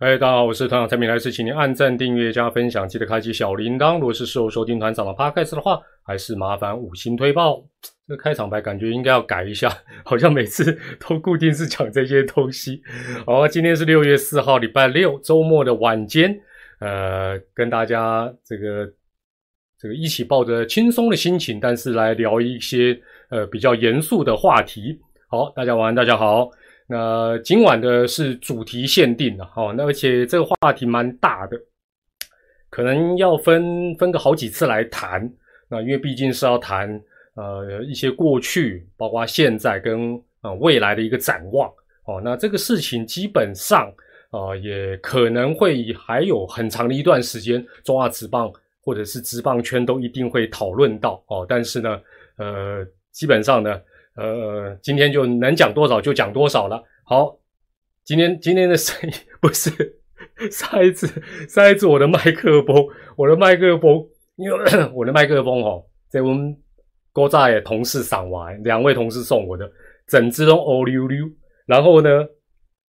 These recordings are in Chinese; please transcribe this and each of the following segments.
哎，大家好，我是团长蔡明，来是请您按赞、订阅、加分享，记得开启小铃铛。如果是事后收听团长的 podcast 的话，还是麻烦五星推爆。这个开场白感觉应该要改一下，好像每次都固定是讲这些东西。好，今天是六月四号，礼拜六，周末的晚间，呃，跟大家这个这个一起抱着轻松的心情，但是来聊一些呃比较严肃的话题。好，大家晚安，大家好。那今晚的是主题限定的，哦，那而且这个话题蛮大的，可能要分分个好几次来谈。那因为毕竟是要谈呃一些过去，包括现在跟呃未来的一个展望。哦，那这个事情基本上啊也可能会还有很长的一段时间，中华职棒或者是职棒圈都一定会讨论到。哦，但是呢，呃，基本上呢。呃，今天就能讲多少就讲多少了。好，今天今天的声音不是 上一次，上一次我的麦克风，我的麦克风，因为 我的麦克风哦，在我们郭大爷同事赏完，两位同事送我的，整只都欧溜溜。然后呢，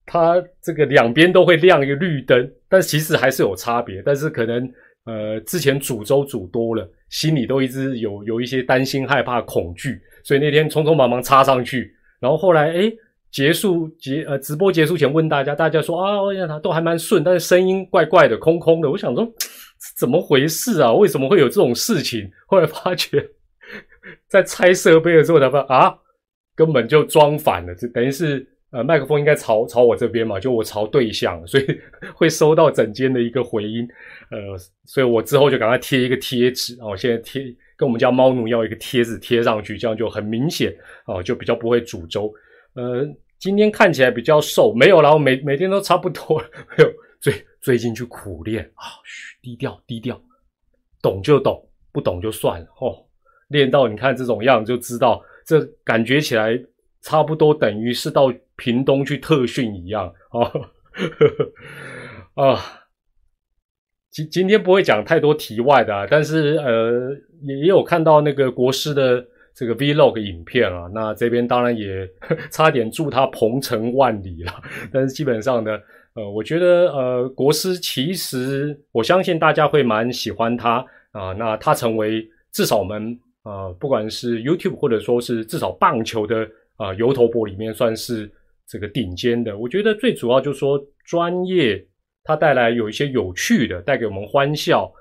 它这个两边都会亮一个绿灯，但其实还是有差别。但是可能呃，之前煮粥煮多了，心里都一直有有一些担心、害怕、恐惧。所以那天匆匆忙忙插上去，然后后来哎结束结呃直播结束前问大家，大家说啊，我想都还蛮顺，但是声音怪怪的，空空的。我想说怎么回事啊？为什么会有这种事情？后来发觉 在拆设备的时候才发啊，根本就装反了，就等于是呃麦克风应该朝朝我这边嘛，就我朝对象，所以会收到整间的一个回音。呃，所以我之后就赶快贴一个贴纸啊，我现在贴。跟我们家猫奴要一个贴纸贴上去，这样就很明显哦，就比较不会煮粥。呃，今天看起来比较瘦，没有然后每每天都差不多。没有，最最近去苦练啊，嘘，低调低调，懂就懂，不懂就算了哦。练到你看这种样就知道，这感觉起来差不多等于是到屏东去特训一样 啊。啊。今今天不会讲太多题外的啊，但是呃，也也有看到那个国师的这个 Vlog 影片啊。那这边当然也 差点祝他鹏程万里了。但是基本上呢，呃，我觉得呃，国师其实我相信大家会蛮喜欢他啊。那他成为至少我们啊，不管是 YouTube 或者说是至少棒球的啊油头博里面算是这个顶尖的。我觉得最主要就是说专业。它带来有一些有趣的，带给我们欢笑。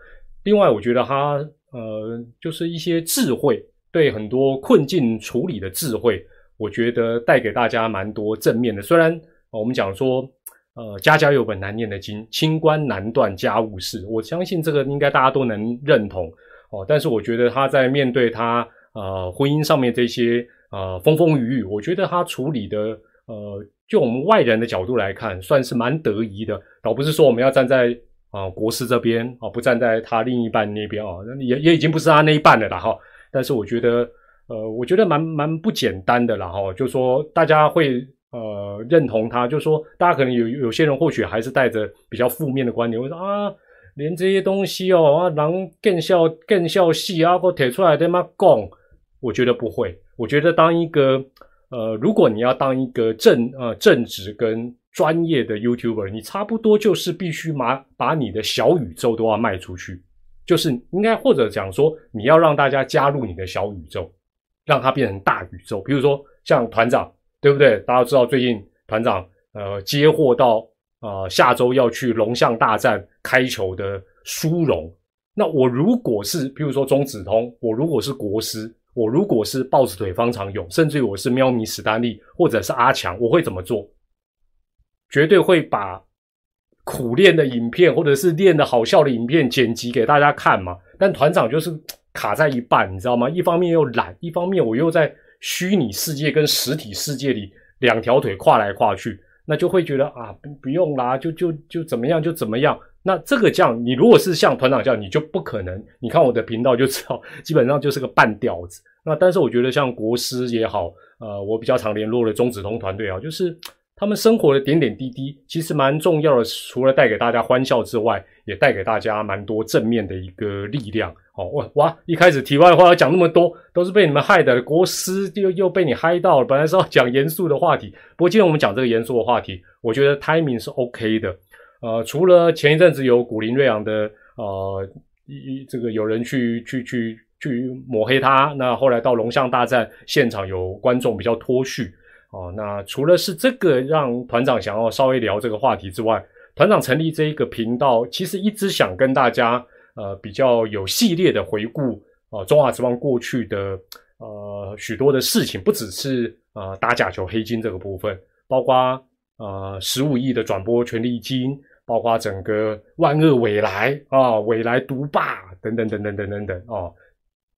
另外，我觉得它呃，就是一些智慧，对很多困境处理的智慧，我觉得带给大家蛮多正面的。虽然我们讲说，呃，家家有本难念的经，清官难断家务事，我相信这个应该大家都能认同哦。但是我觉得他在面对他呃婚姻上面这些呃风风雨雨，我觉得他处理的呃。就我们外人的角度来看，算是蛮得意的，倒不是说我们要站在啊国师这边啊，不站在他另一半那边啊，也也已经不是他那一半了啦哈。但是我觉得，呃，我觉得蛮蛮不简单的啦哈。就说大家会呃认同他，就说大家可能有有些人或许还是带着比较负面的观点，会说啊，连这些东西哦啊，狼更笑更笑戏啊，或提出来的嘛讲，我觉得不会，我觉得当一个。呃，如果你要当一个正呃正直跟专业的 YouTuber，你差不多就是必须把把你的小宇宙都要卖出去，就是应该或者讲说你要让大家加入你的小宇宙，让它变成大宇宙。比如说像团长，对不对？大家知道最近团长呃接获到啊下周要去龙象大战开球的殊荣，那我如果是比如说中子通，我如果是国师。我如果是豹子腿方长勇，甚至于我是喵咪史丹利，或者是阿强，我会怎么做？绝对会把苦练的影片，或者是练的好笑的影片剪辑给大家看嘛。但团长就是卡在一半，你知道吗？一方面又懒，一方面我又在虚拟世界跟实体世界里两条腿跨来跨去，那就会觉得啊，不不用啦，就就就怎么样就怎么样。那这个这样，你如果是像团长这样，你就不可能。你看我的频道就知道，基本上就是个半吊子。那但是我觉得像国师也好，呃，我比较常联络的中子通团队啊，就是他们生活的点点滴滴，其实蛮重要的。除了带给大家欢笑之外，也带给大家蛮多正面的一个力量。哦，哇哇！一开始题外话要讲那么多，都是被你们害的。国师又又被你嗨到了。本来是要讲严肃的话题，不过今天我们讲这个严肃的话题，我觉得 timing 是 OK 的。呃，除了前一阵子有古林瑞阳的呃一这个有人去去去去抹黑他，那后来到龙象大战现场有观众比较脱序哦。那除了是这个让团长想要稍微聊这个话题之外，团长成立这一个频道，其实一直想跟大家呃比较有系列的回顾啊中华职棒过去的呃许多的事情，不只是呃打假球黑金这个部分，包括呃十五亿的转播权利金。包括整个万恶未来啊，未来独霸等等等等等等等啊，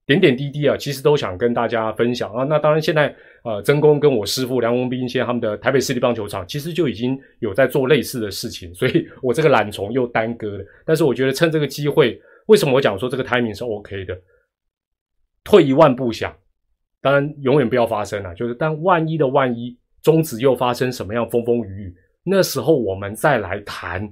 点点滴滴啊，其实都想跟大家分享啊。那当然，现在呃，曾公跟我师傅梁文斌先他们的台北市立棒球场，其实就已经有在做类似的事情，所以我这个懒虫又耽搁了。但是我觉得趁这个机会，为什么我讲说这个 timing 是 OK 的？退一万步想，当然永远不要发生啊，就是但万一的万一，中止又发生什么样风风雨雨，那时候我们再来谈。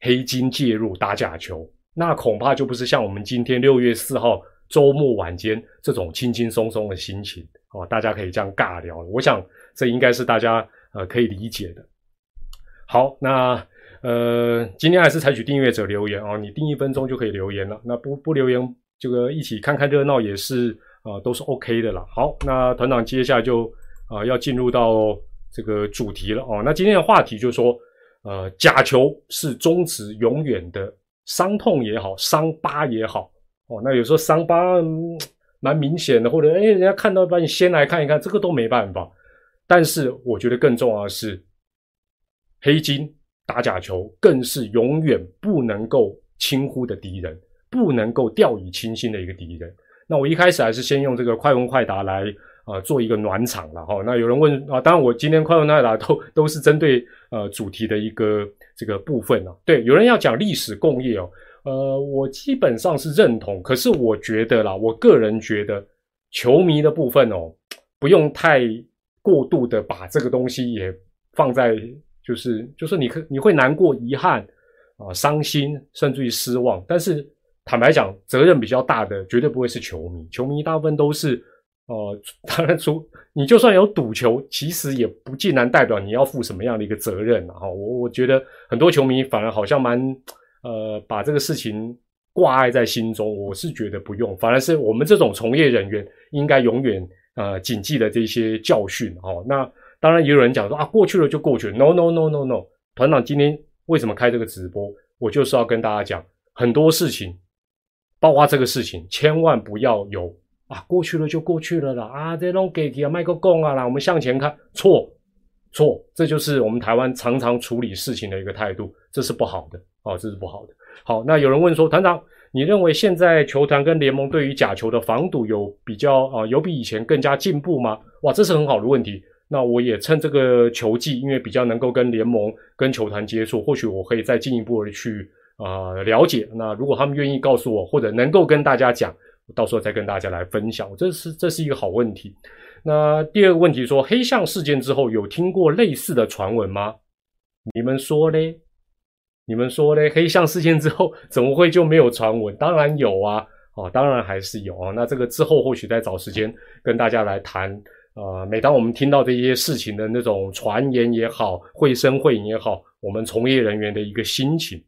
黑金介入打假球，那恐怕就不是像我们今天六月四号周末晚间这种轻轻松松的心情哦，大家可以这样尬聊。我想这应该是大家呃可以理解的。好，那呃今天还是采取订阅者留言哦，你订一分钟就可以留言了。那不不留言，这个一起看看热闹也是啊，都是 OK 的啦。好，那团长接下来就啊要进入到这个主题了哦。那今天的话题就是说。呃，假球是终止永远的伤痛也好，伤疤也好，哦，那有时候伤疤蛮明显的，或者哎，人家看到把你先来看一看，这个都没办法。但是我觉得更重要的是，黑金打假球更是永远不能够轻忽的敌人，不能够掉以轻心的一个敌人。那我一开始还是先用这个快问快答来。啊，做一个暖场了哈。那有人问啊，当然我今天快问快答都都是针对呃主题的一个这个部分啊。对，有人要讲历史工业哦，呃，我基本上是认同。可是我觉得啦，我个人觉得球迷的部分哦，不用太过度的把这个东西也放在，就是就是你可你会难过、遗憾啊、伤心，甚至于失望。但是坦白讲，责任比较大的绝对不会是球迷，球迷大部分都是。哦，当然，出你就算有赌球，其实也不尽然代表你要负什么样的一个责任啊！我我觉得很多球迷反而好像蛮呃把这个事情挂碍在心中，我是觉得不用，反而是我们这种从业人员应该永远呃谨记的这些教训哦。那当然也有人讲说啊，过去了就过去了，no no no no no，团长今天为什么开这个直播？我就是要跟大家讲很多事情，包括这个事情，千万不要有。啊，过去了就过去了啦！啊，这种给给啊，卖个供啊啦，我们向前看，错错，这就是我们台湾常常处理事情的一个态度，这是不好的哦，这是不好的。好，那有人问说，团长，你认为现在球团跟联盟对于假球的防堵有比较啊，有比以前更加进步吗？哇，这是很好的问题。那我也趁这个球季，因为比较能够跟联盟跟球团接触，或许我可以再进一步的去啊了解。那如果他们愿意告诉我，或者能够跟大家讲。到时候再跟大家来分享，这是这是一个好问题。那第二个问题说，黑象事件之后有听过类似的传闻吗？你们说嘞？你们说嘞？黑象事件之后怎么会就没有传闻？当然有啊，哦，当然还是有啊。那这个之后或许再找时间跟大家来谈。呃，每当我们听到这些事情的那种传言也好，绘声绘影也好，我们从业人员的一个心情。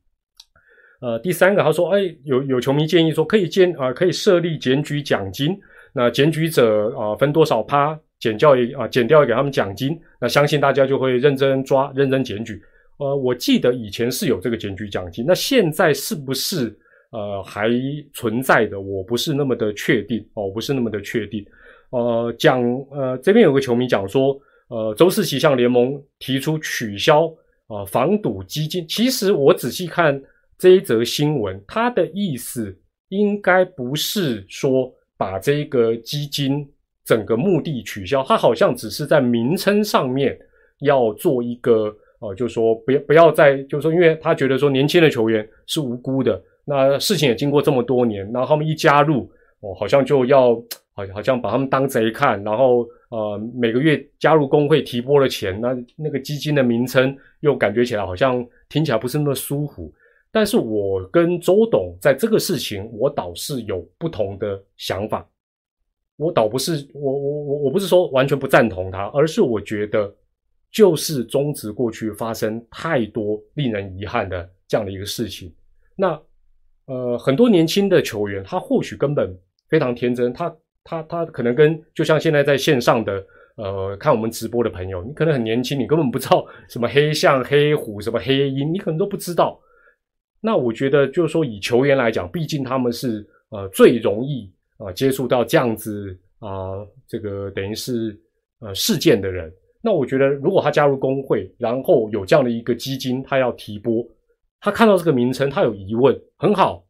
呃，第三个，他说，哎，有有球迷建议说，可以建啊，可以设立检举奖金，那检举者啊分多少趴，减掉一啊减掉给他们奖金，那相信大家就会认真抓，认真检举。呃，我记得以前是有这个检举奖金，那现在是不是呃还存在的？我不是那么的确定哦，不是那么的确定。呃，讲呃这边有个球迷讲说，呃，周四奇向联盟提出取消啊防堵基金，其实我仔细看。这一则新闻，它的意思应该不是说把这个基金整个目的取消，它好像只是在名称上面要做一个呃，就是说不要不要再，就是说，因为他觉得说年轻的球员是无辜的，那事情也经过这么多年，然后他们一加入哦，好像就要好好像把他们当贼看，然后呃每个月加入工会提拨了钱，那那个基金的名称又感觉起来好像听起来不是那么舒服。但是我跟周董在这个事情，我倒是有不同的想法。我倒不是我我我我不是说完全不赞同他，而是我觉得就是中职过去发生太多令人遗憾的这样的一个事情。那呃，很多年轻的球员，他或许根本非常天真，他他他可能跟就像现在在线上的呃看我们直播的朋友，你可能很年轻，你根本不知道什么黑象、黑虎、什么黑鹰，你可能都不知道。那我觉得就是说，以球员来讲，毕竟他们是呃最容易啊接触到这样子啊这个等于是呃事件的人。那我觉得，如果他加入工会，然后有这样的一个基金，他要提拨，他看到这个名称，他有疑问，很好。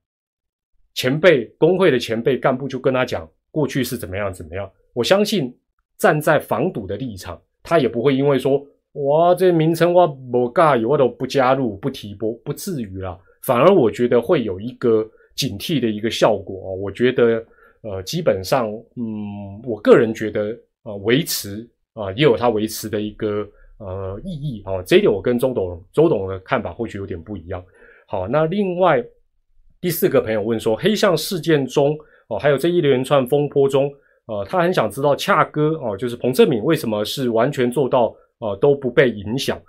前辈工会的前辈干部就跟他讲，过去是怎么样怎么样。我相信站在防堵的立场，他也不会因为说哇这名称我不尬意，我都不加入不提拨，不至于啦。反而我觉得会有一个警惕的一个效果哦。我觉得呃，基本上嗯，我个人觉得啊，维持。啊，也有它维持的一个呃意义啊，这一点我跟周董周董的看法或许有点不一样。好，那另外第四个朋友问说，黑象事件中哦，还有这一连串风波中，呃，他很想知道恰哥哦，就是彭正敏为什么是完全做到呃都不被影响？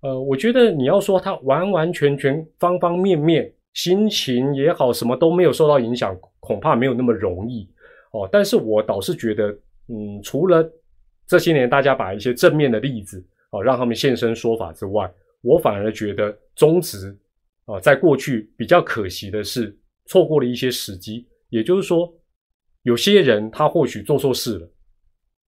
呃，我觉得你要说他完完全全方方面面心情也好，什么都没有受到影响，恐怕没有那么容易哦。但是我倒是觉得，嗯，除了这些年，大家把一些正面的例子啊，让他们现身说法之外，我反而觉得中职啊，在过去比较可惜的是错过了一些时机。也就是说，有些人他或许做错事了，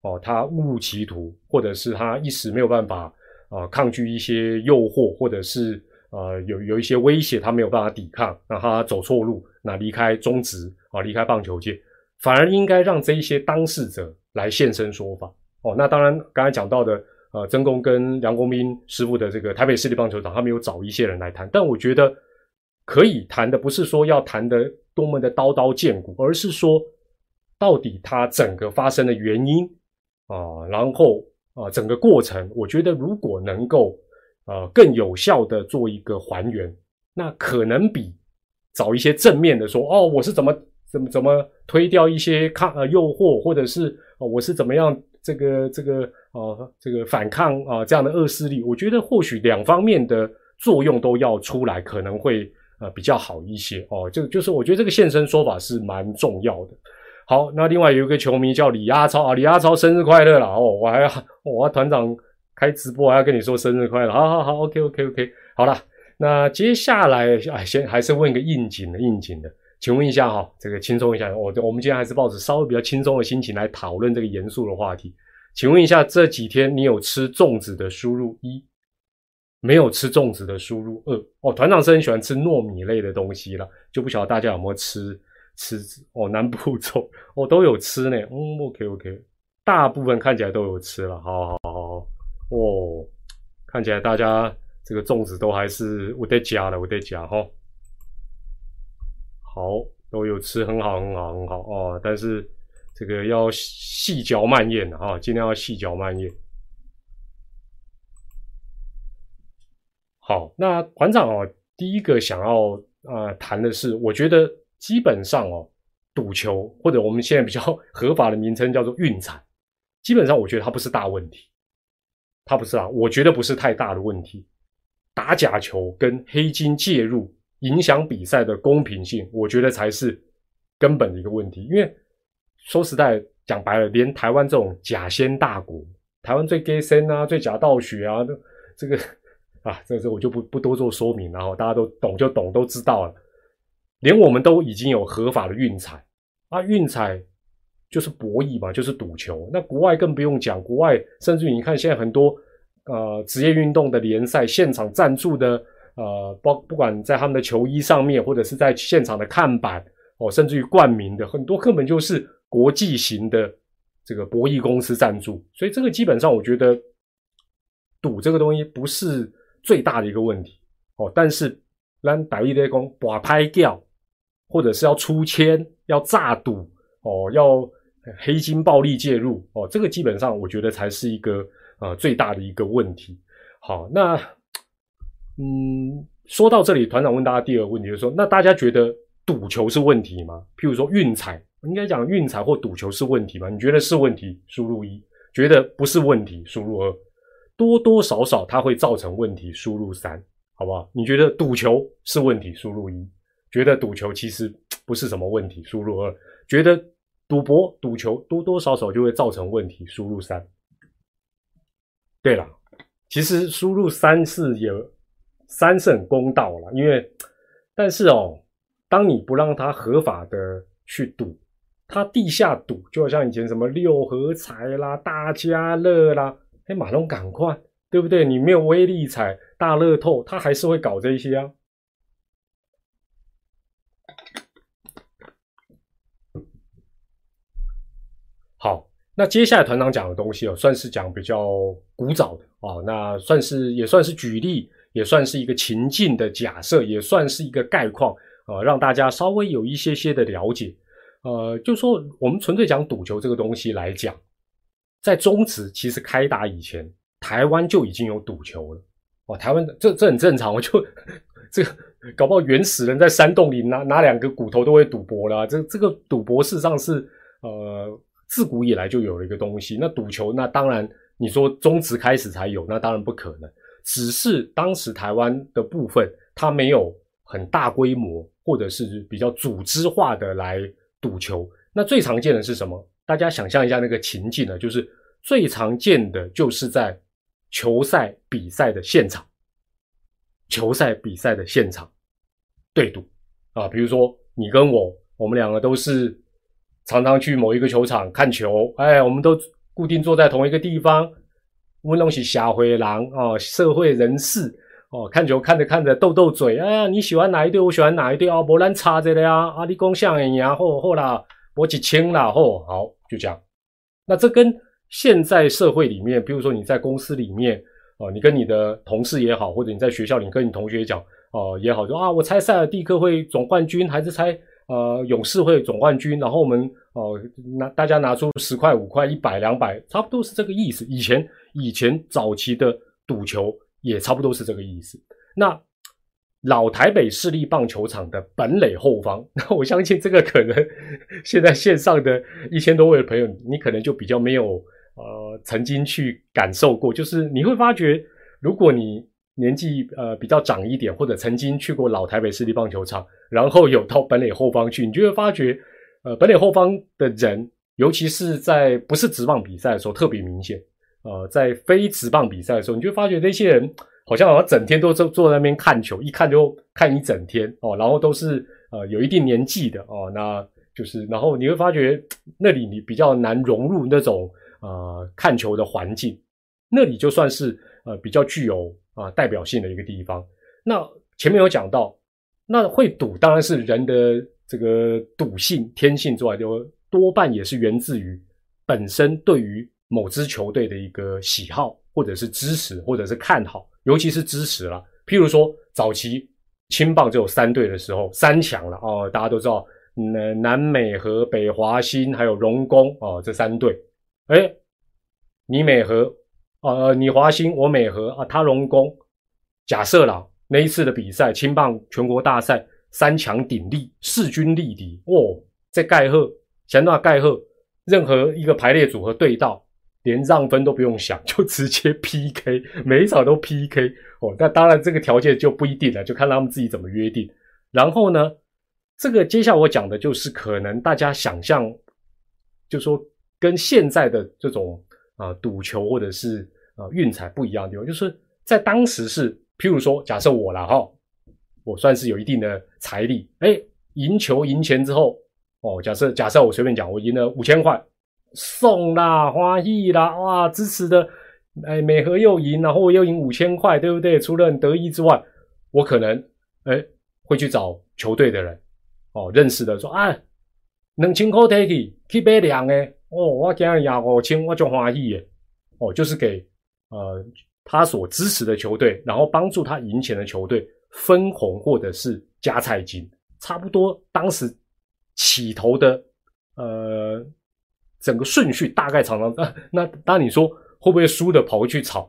哦，他误入歧途，或者是他一时没有办法啊抗拒一些诱惑，或者是呃有有一些威胁，他没有办法抵抗，让他走错路，那离开中职啊，离开棒球界，反而应该让这一些当事者来现身说法。哦，那当然，刚才讲到的，呃，曾公跟杨公斌师傅的这个台北市立棒球场，他们有找一些人来谈，但我觉得可以谈的不是说要谈的多么的刀刀见骨，而是说到底它整个发生的原因啊，然后啊，整个过程，我觉得如果能够呃更有效的做一个还原，那可能比找一些正面的说，哦，我是怎么怎么怎么推掉一些抗呃诱惑，或者是我是怎么样。这个这个啊，这个反抗啊，这样的恶势力，我觉得或许两方面的作用都要出来，可能会呃比较好一些哦。就就是我觉得这个现身说法是蛮重要的。好，那另外有一个球迷叫李阿超啊，李阿超生日快乐啦哦！我还要我 团长开直播还要跟你说生日快乐，好好好，OK OK OK，好了，那接下来哎，先还是问一个应景的应景的。请问一下哈，这个轻松一下，我我们今天还是抱着稍微比较轻松的心情来讨论这个严肃的话题。请问一下，这几天你有吃粽子的输入一，没有吃粽子的输入二。哦，团长是很喜欢吃糯米类的东西了，就不晓得大家有没有吃吃哦南部 粽，哦都有吃呢。嗯，OK OK，大部分看起来都有吃了，好好好哦，看起来大家这个粽子都还是我在加的，我在加哈。好，都有吃，很好，很好，很好哦。但是这个要细嚼慢咽的啊，尽量要细嚼慢咽。好，那团长哦，第一个想要啊谈的是，我觉得基本上哦，赌球或者我们现在比较 合法的名称叫做运彩，基本上我觉得它不是大问题，它不是啊，我觉得不是太大的问题。打假球跟黑金介入。影响比赛的公平性，我觉得才是根本的一个问题。因为说实在讲白了，连台湾这种假仙大国，台湾最 gay 仙啊，最假道学啊，这个 啊，这这我就不不多做说明，然后大家都懂就懂，都知道了。连我们都已经有合法的运彩啊，运彩就是博弈嘛，就是赌球。那国外更不用讲，国外甚至于你看现在很多呃职业运动的联赛现场赞助的。呃，包不管在他们的球衣上面，或者是在现场的看板哦，甚至于冠名的很多，根本就是国际型的这个博弈公司赞助，所以这个基本上我觉得赌这个东西不是最大的一个问题哦。但是让打一堆工把拍掉，或者是要出千要炸赌哦，要黑金暴力介入哦，这个基本上我觉得才是一个呃最大的一个问题。好，那。嗯，说到这里，团长问大家第二个问题，就是说，那大家觉得赌球是问题吗？譬如说运彩，应该讲运彩或赌球是问题吗？你觉得是问题，输入一；觉得不是问题，输入二。多多少少它会造成问题，输入三，好不好？你觉得赌球是问题，输入一；觉得赌球其实不是什么问题，输入二；觉得赌博、赌球多多少少就会造成问题，输入三。对了，其实输入三是有三是很公道了，因为但是哦，当你不让他合法的去赌，他地下赌，就好像以前什么六合彩啦、大家乐啦。哎，马龙赶快，对不对？你没有威力彩、大乐透，他还是会搞这些啊。好，那接下来团长讲的东西哦，算是讲比较古早的哦，那算是也算是举例，也算是一个情境的假设，也算是一个概况啊，让大家稍微有一些些的了解。呃，就说我们纯粹讲赌球这个东西来讲。在中职其实开打以前，台湾就已经有赌球了。哦，台湾这这很正常，我就这个搞不好原始人在山洞里拿拿两个骨头都会赌博了。这这个赌博事实上是呃自古以来就有了一个东西。那赌球那当然你说中职开始才有，那当然不可能。只是当时台湾的部分，它没有很大规模或者是比较组织化的来赌球。那最常见的是什么？大家想象一下那个情境呢，就是最常见的就是在球赛比赛的现场，球赛比赛的现场对赌啊，比如说你跟我，我们两个都是常常去某一个球场看球，哎，我们都固定坐在同一个地方，我们东西下回狼啊，社会人士哦，看球看着看着斗斗嘴，哎呀，你喜欢哪一队？我喜欢哪一队啊？不然差着的呀，啊，你讲像赢呀，或或啦，我几千啦，吼，好。就这样，那这跟现在社会里面，比如说你在公司里面哦，你跟你的同事也好，或者你在学校里跟你同学讲哦也好，说啊，我猜塞尔蒂克会总冠军，还是猜呃勇士会总冠军？然后我们哦拿大家拿出十块、五块、一百、两百，差不多是这个意思。以前以前早期的赌球也差不多是这个意思。那老台北市立棒球场的本垒后方，那我相信这个可能现在线上的一千多位的朋友，你可能就比较没有呃曾经去感受过，就是你会发觉，如果你年纪呃比较长一点，或者曾经去过老台北市立棒球场，然后有到本垒后方去，你就会发觉，呃本垒后方的人，尤其是在不是职棒比赛的时候特别明显，呃在非职棒比赛的时候，你就发觉那些人。好像好像整天都坐坐在那边看球，一看就看一整天哦，然后都是呃有一定年纪的哦，那就是然后你会发觉那里你比较难融入那种呃看球的环境，那里就算是呃比较具有啊代表性的一个地方。那前面有讲到，那会赌当然是人的这个赌性天性之外，就多半也是源自于本身对于某支球队的一个喜好，或者是支持，或者是看好。尤其是支持了，譬如说早期青棒只有三队的时候，三强了哦，大家都知道，南南美和、北华新还有荣工哦，这三队，哎，你美和，呃，你华新，我美和啊，他荣工，假设了那一次的比赛，青棒全国大赛三强鼎立，势均力敌哦，在盖赫，想到盖赫，任何一个排列组合对到。连让分都不用想，就直接 PK，每一场都 PK 哦。那当然，这个条件就不一定了，就看他们自己怎么约定。然后呢，这个接下来我讲的就是可能大家想象，就说跟现在的这种啊赌球或者是啊运彩不一样的地方，就是在当时是，譬如说，假设我了哈，我算是有一定的财力，哎，赢球赢钱之后，哦，假设假设我随便讲，我赢了五千块。送啦，欢喜啦，哇！支持的，哎，美和又赢，然后我又赢五千块，对不对？除了很得意之外，我可能哎会去找球队的人哦，认识的说啊，两千块 take 去买两诶，哦，我今日赢五千，我就欢喜耶，哦，就是给呃他所支持的球队，然后帮助他赢钱的球队分红或者是加菜金，差不多当时起头的呃。整个顺序大概常常啊，那当你说会不会输的跑回去炒？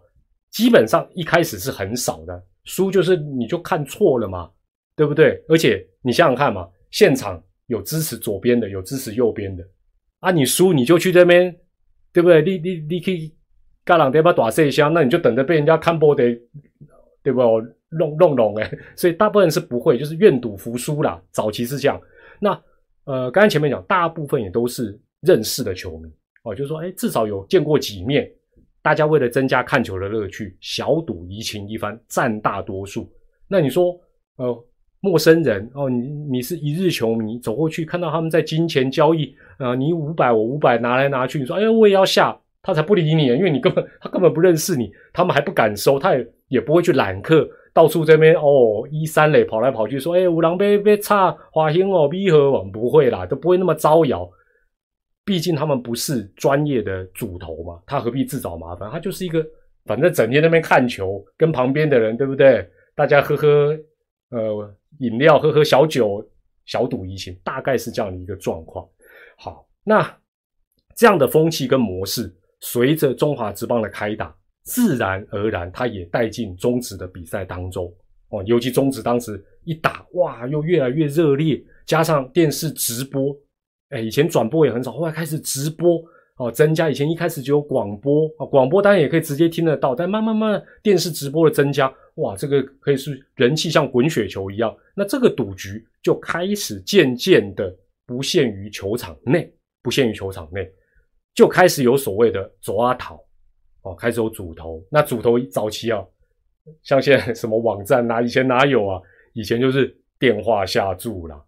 基本上一开始是很少的，输就是你就看错了嘛，对不对？而且你想想看嘛，现场有支持左边的，有支持右边的啊，你输你就去这边，对不对？你你你可以嘎朗得把打射箱，那你就等着被人家看波的，对不？弄弄弄哎，所以大部分是不会，就是愿赌服输啦。早期是这样。那呃，刚才前面讲，大部分也都是认识的球迷哦，就是说，哎，至少有见过几面。大家为了增加看球的乐趣，小赌怡情一番，占大多数。那你说，呃，陌生人哦，你你是一日球迷，走过去看到他们在金钱交易，啊，你五百我五百拿来拿去，你说，哎呀，我也要下。他才不理你，因为你根本 他根本不认识你，他们还不敢收，他也也不会去揽客，到处这边哦一三垒跑来跑去说，哎，五郎被被差华兴哦逼和我不会啦，都不会那么招摇，毕竟他们不是专业的主头嘛，他何必自找麻烦？他就是一个反正整天那边看球，跟旁边的人对不对？大家喝喝呃饮料，喝喝小酒，小赌怡情，大概是这样的一个状况。好，那这样的风气跟模式。随着中华职棒的开打，自然而然，它也带进中职的比赛当中哦。尤其中职当时一打，哇，又越来越热烈。加上电视直播，哎，以前转播也很少，后来开始直播哦，增加。以前一开始就有广播啊，广播当然也可以直接听得到，但慢慢慢电视直播的增加，哇，这个可以是人气像滚雪球一样。那这个赌局就开始渐渐的不限于球场内，不限于球场内。就开始有所谓的走阿讨哦，开始有主头。那主头早期啊，像现在什么网站哪，以前哪有啊？以前就是电话下注啦。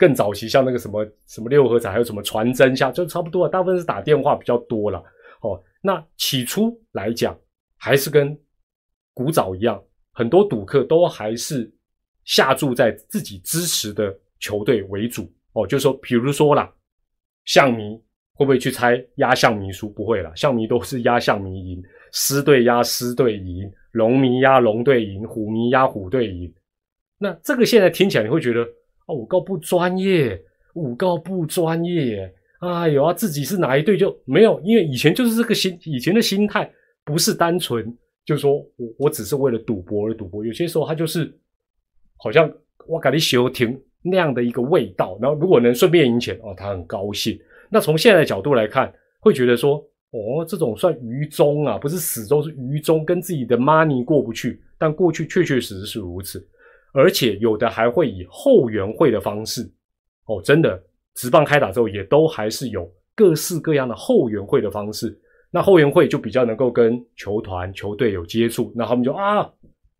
更早期像那个什么什么六合彩，还有什么传真下，就差不多，大部分是打电话比较多了。哦，那起初来讲，还是跟古早一样，很多赌客都还是下注在自己支持的球队为主。哦，就是说，比如说啦，象迷。会不会去猜压象迷输？不会了，象迷都是压象迷赢，狮队压狮队赢，龙迷压龙队赢，虎迷压虎队赢。那这个现在听起来你会觉得哦，五告不专业，五告不专业。哎呦啊，自己是哪一队就没有？因为以前就是这个心，以前的心态不是单纯，就是说我我只是为了赌博而赌博。有些时候他就是好像我感觉休停那样的一个味道。然后如果能顺便赢钱哦，他很高兴。那从现在的角度来看，会觉得说，哦，这种算愚忠啊，不是死忠，是愚忠，跟自己的 money 过不去。但过去确确实实是如此，而且有的还会以后援会的方式，哦，真的，直棒开打之后，也都还是有各式各样的后援会的方式。那后援会就比较能够跟球团、球队有接触，那他们就啊，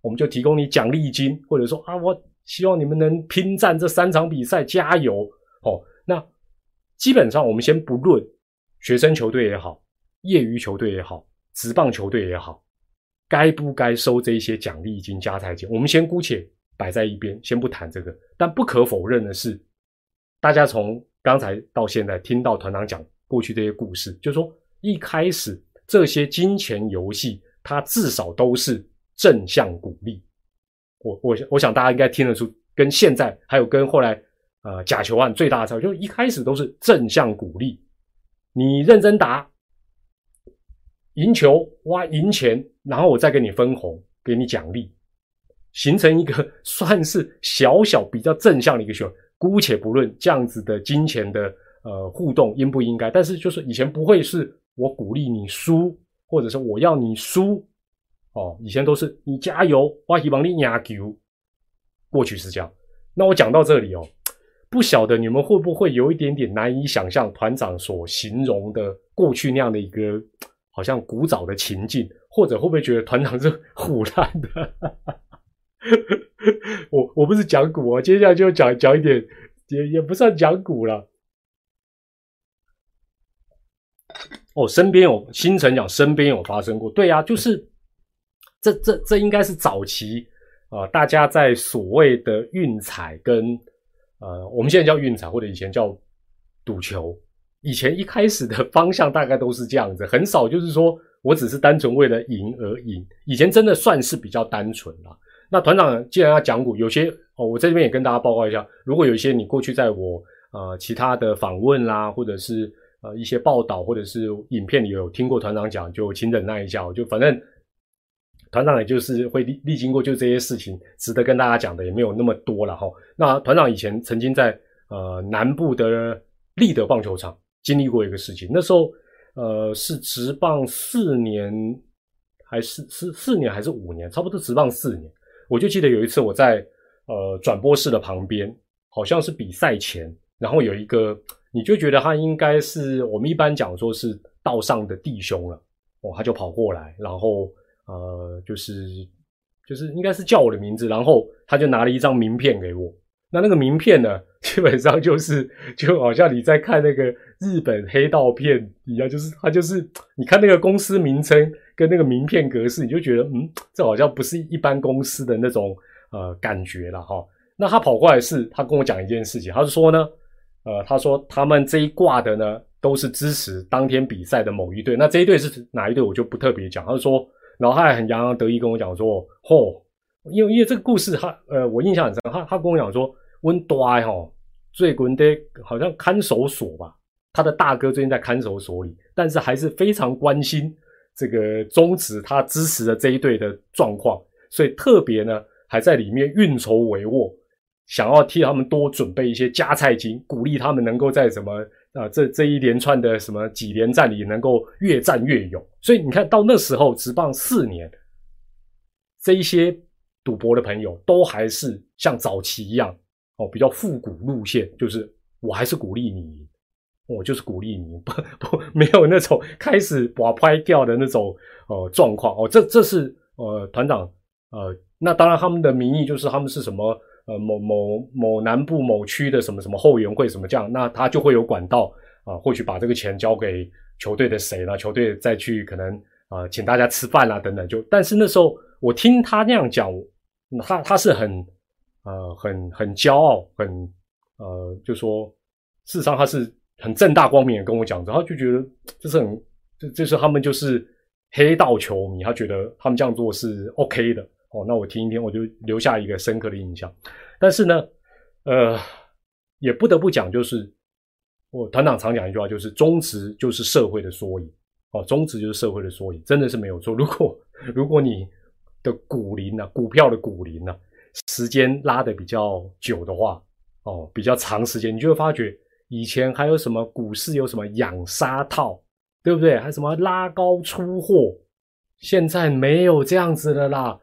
我们就提供你奖励金，或者说啊，我希望你们能拼战这三场比赛，加油，哦，那。基本上，我们先不论学生球队也好，业余球队也好，职棒球队也好，该不该收这些奖励金、加菜金，我们先姑且摆在一边，先不谈这个。但不可否认的是，大家从刚才到现在听到团长讲过去这些故事，就是说一开始这些金钱游戏，它至少都是正向鼓励。我我我想大家应该听得出，跟现在还有跟后来。呃，假球案最大的差别就是一开始都是正向鼓励，你认真打，赢球哇赢钱，然后我再给你分红，给你奖励，形成一个 算是小小比较正向的一个循环。姑且不论这样子的金钱的呃互动应不应该，但是就是以前不会是我鼓励你输，或者是我要你输哦，以前都是你加油，我希望你赢球。过去是这样，那我讲到这里哦。不晓得你们会不会有一点点难以想象团长所形容的过去那样的一个好像古早的情境，或者会不会觉得团长是 虎烂的？我我不是讲古啊，接下来就讲讲一点，也也不算讲古了。哦，身边有新城讲，身边有发生过，对呀，就是这这这应该是早期啊，大家在所谓的运彩跟。呃，我们现在叫运彩，或者以前叫赌球。以前一开始的方向大概都是这样子，很少就是说我只是单纯为了赢而赢。以前真的算是比较单纯了。那团长既然要讲股，有些哦，我在这边也跟大家报告一下，如果有一些你过去在我呃其他的访问啦，或者是呃一些报道，或者是影片里有听过团长讲，就请忍耐一下，就反正。团长也就是会历历经过就这些事情，值得跟大家讲的也没有那么多了哈。那团长以前曾经在呃南部的立德棒球场经历过一个事情，那时候呃，是职棒四年还是四四年还是五年？差不多职棒四年。我就记得有一次我在呃转播室的旁边，好像是比赛前，然后有一个，你就觉得他应该是我们一般讲说是道上的弟兄了，哦，他就跑过来，然后呃，就是就是应该是叫我的名字，然后他就拿了一张名片给我。那那个名片呢，基本上就是就好像你在看那个日本黑道片一样，就是他就是你看那个公司名称跟那个名片格式，你就觉得嗯，这好像不是一般公司的那种呃感觉了哈。那他跑过来是，他跟我讲一件事情，他是说呢，呃，他说他们这一挂的呢都是支持当天比赛的某一队，那这一队是哪一队我就不特别讲。他就说，然后他还很洋洋得意跟我讲说，嚯，因为因为这个故事他呃我印象很深，他他跟我讲说。温多哈最近的好像看守所吧，他的大哥最近在看守所里，但是还是非常关心这个中职他支持的这一队的状况，所以特别呢还在里面运筹帷幄，想要替他们多准备一些加菜金，鼓励他们能够在什么啊这这一连串的什么几连战里能够越战越勇。所以你看到那时候职棒四年，这一些赌博的朋友都还是像早期一样。哦，比较复古路线，就是我还是鼓励你，我就是鼓励你，不不没有那种开始把拍掉的那种呃状况哦。这这是呃团长呃，那当然他们的名义就是他们是什么呃某某某南部某区的什么什么后援会什么这样，那他就会有管道啊，或许把这个钱交给球队的谁了，球队再去可能啊请大家吃饭啦等等。就但是那时候我听他那样讲，他他是很。呃，很很骄傲，很呃，就说事实上他是很正大光明的跟我讲，然后就觉得这是很，这这是他们就是黑道球迷，他觉得他们这样做是 OK 的哦。那我听一听，我就留下一个深刻的印象。但是呢，呃，也不得不讲，就是我团长常讲一句话，就是中职就是社会的缩影哦，中职就是社会的缩影，真的是没有错。如果如果你的股龄呢，股票的股龄呢？时间拉的比较久的话，哦，比较长时间，你就会发觉以前还有什么股市有什么养杀套，对不对？还什么拉高出货，现在没有这样子的啦。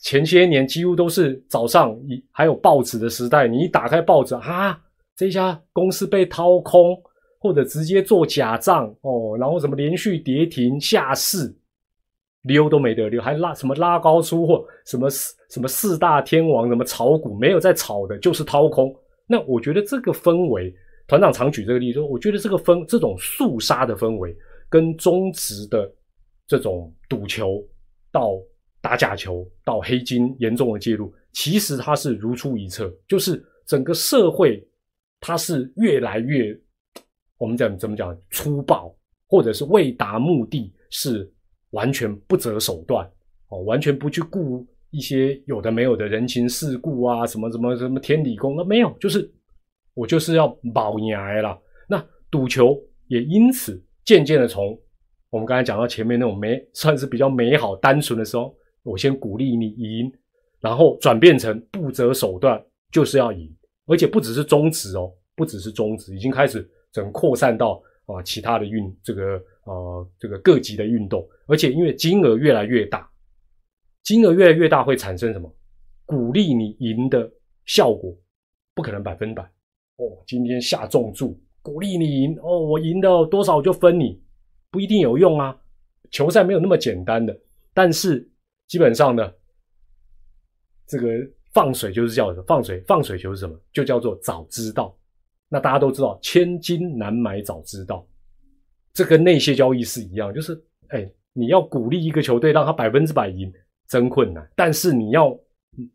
前些年几乎都是早上一还有报纸的时代，你一打开报纸啊，这家公司被掏空，或者直接做假账哦，然后什么连续跌停下市。溜都没得溜，还拉什么拉高出货，什么四什么四大天王，什么炒股没有在炒的，就是掏空。那我觉得这个氛围，团长常举这个例子，我觉得这个氛这种肃杀的氛围，跟中职的这种赌球到打假球到黑金严重的介入，其实它是如出一辙，就是整个社会它是越来越，我们讲怎么讲粗暴，或者是为达目的是。完全不择手段哦，完全不去顾一些有的没有的人情世故啊，什么什么什么天理公啊，没有，就是我就是要保牙了。那赌球也因此渐渐的从我们刚才讲到前面那种美，算是比较美好单纯的时候，我先鼓励你赢，然后转变成不择手段就是要赢，而且不只是中职哦，不只是中职，已经开始整扩散到啊其他的运这个。呃，这个各级的运动，而且因为金额越来越大，金额越来越大会产生什么？鼓励你赢的效果不可能百分百哦。今天下重注，鼓励你赢哦，我赢的多少就分你，不一定有用啊。球赛没有那么简单的，但是基本上呢，这个放水就是叫什么？放水放水球是什么？就叫做早知道。那大家都知道，千金难买早知道。这跟那些交易是一样，就是，哎，你要鼓励一个球队让他百分之百赢，真困难。但是你要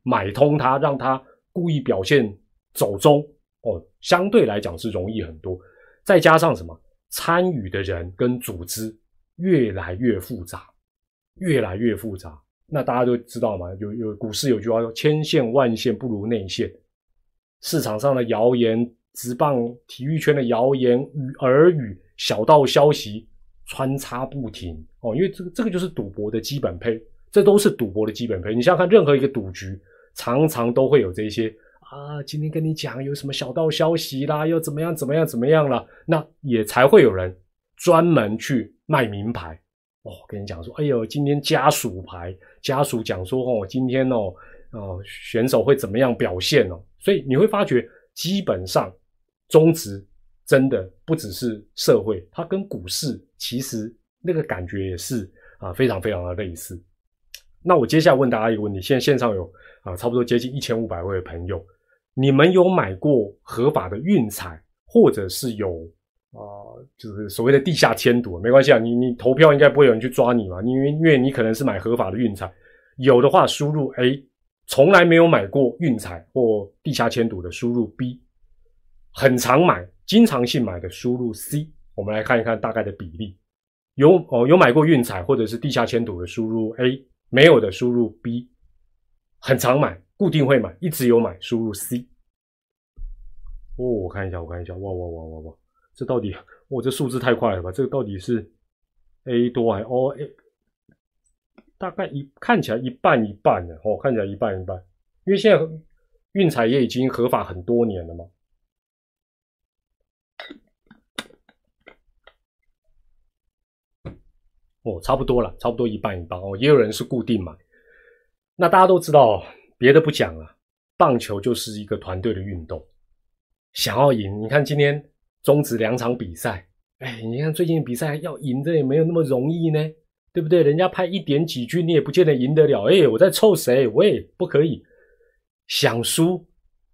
买通他，让他故意表现走中，哦，相对来讲是容易很多。再加上什么，参与的人跟组织越来越复杂，越来越复杂。那大家都知道嘛，有有股市有句话说，千线万线不如内线。市场上的谣言，直棒体育圈的谣言与耳语。小道消息穿插不停哦，因为这个这个就是赌博的基本配，这都是赌博的基本配。你想想看，任何一个赌局常常都会有这些啊，今天跟你讲有什么小道消息啦，又怎么样怎么样怎么样了，那也才会有人专门去卖名牌哦，跟你讲说，哎呦，今天家属牌，家属讲说哦，今天哦，哦，选手会怎么样表现哦，所以你会发觉，基本上中职真的不只是社会，它跟股市其实那个感觉也是啊，非常非常的类似。那我接下来问大家一个问题：现在线上有啊，差不多接近一千五百位的朋友，你们有买过合法的运彩，或者是有啊，就是所谓的地下添赌？没关系啊，你你投票应该不会有人去抓你嘛，因为因为你可能是买合法的运彩，有的话输入 A，从来没有买过运彩或地下添赌的输入 B，很常买、经常性买的输入 C。我们来看一看大概的比例，有哦有买过运彩或者是地下添赌的输入 A。没有的输入 B，很常买，固定会买，一直有买，输入 C。哦，我看一下，我看一下，哇哇哇哇哇，这到底，哇，这数字太快了吧？这个到底是 A 多还哦 A？大概一看起来一半一半的哦，看起来一半一半，因为现在运彩也已经合法很多年了嘛。哦，差不多了，差不多一半一半哦。也有人是固定买。那大家都知道，别的不讲了，棒球就是一个团队的运动。想要赢，你看今天终止两场比赛，哎，你看最近比赛要赢，这也没有那么容易呢，对不对？人家派一点几局，你也不见得赢得了。哎，我在凑谁？喂，不可以。想输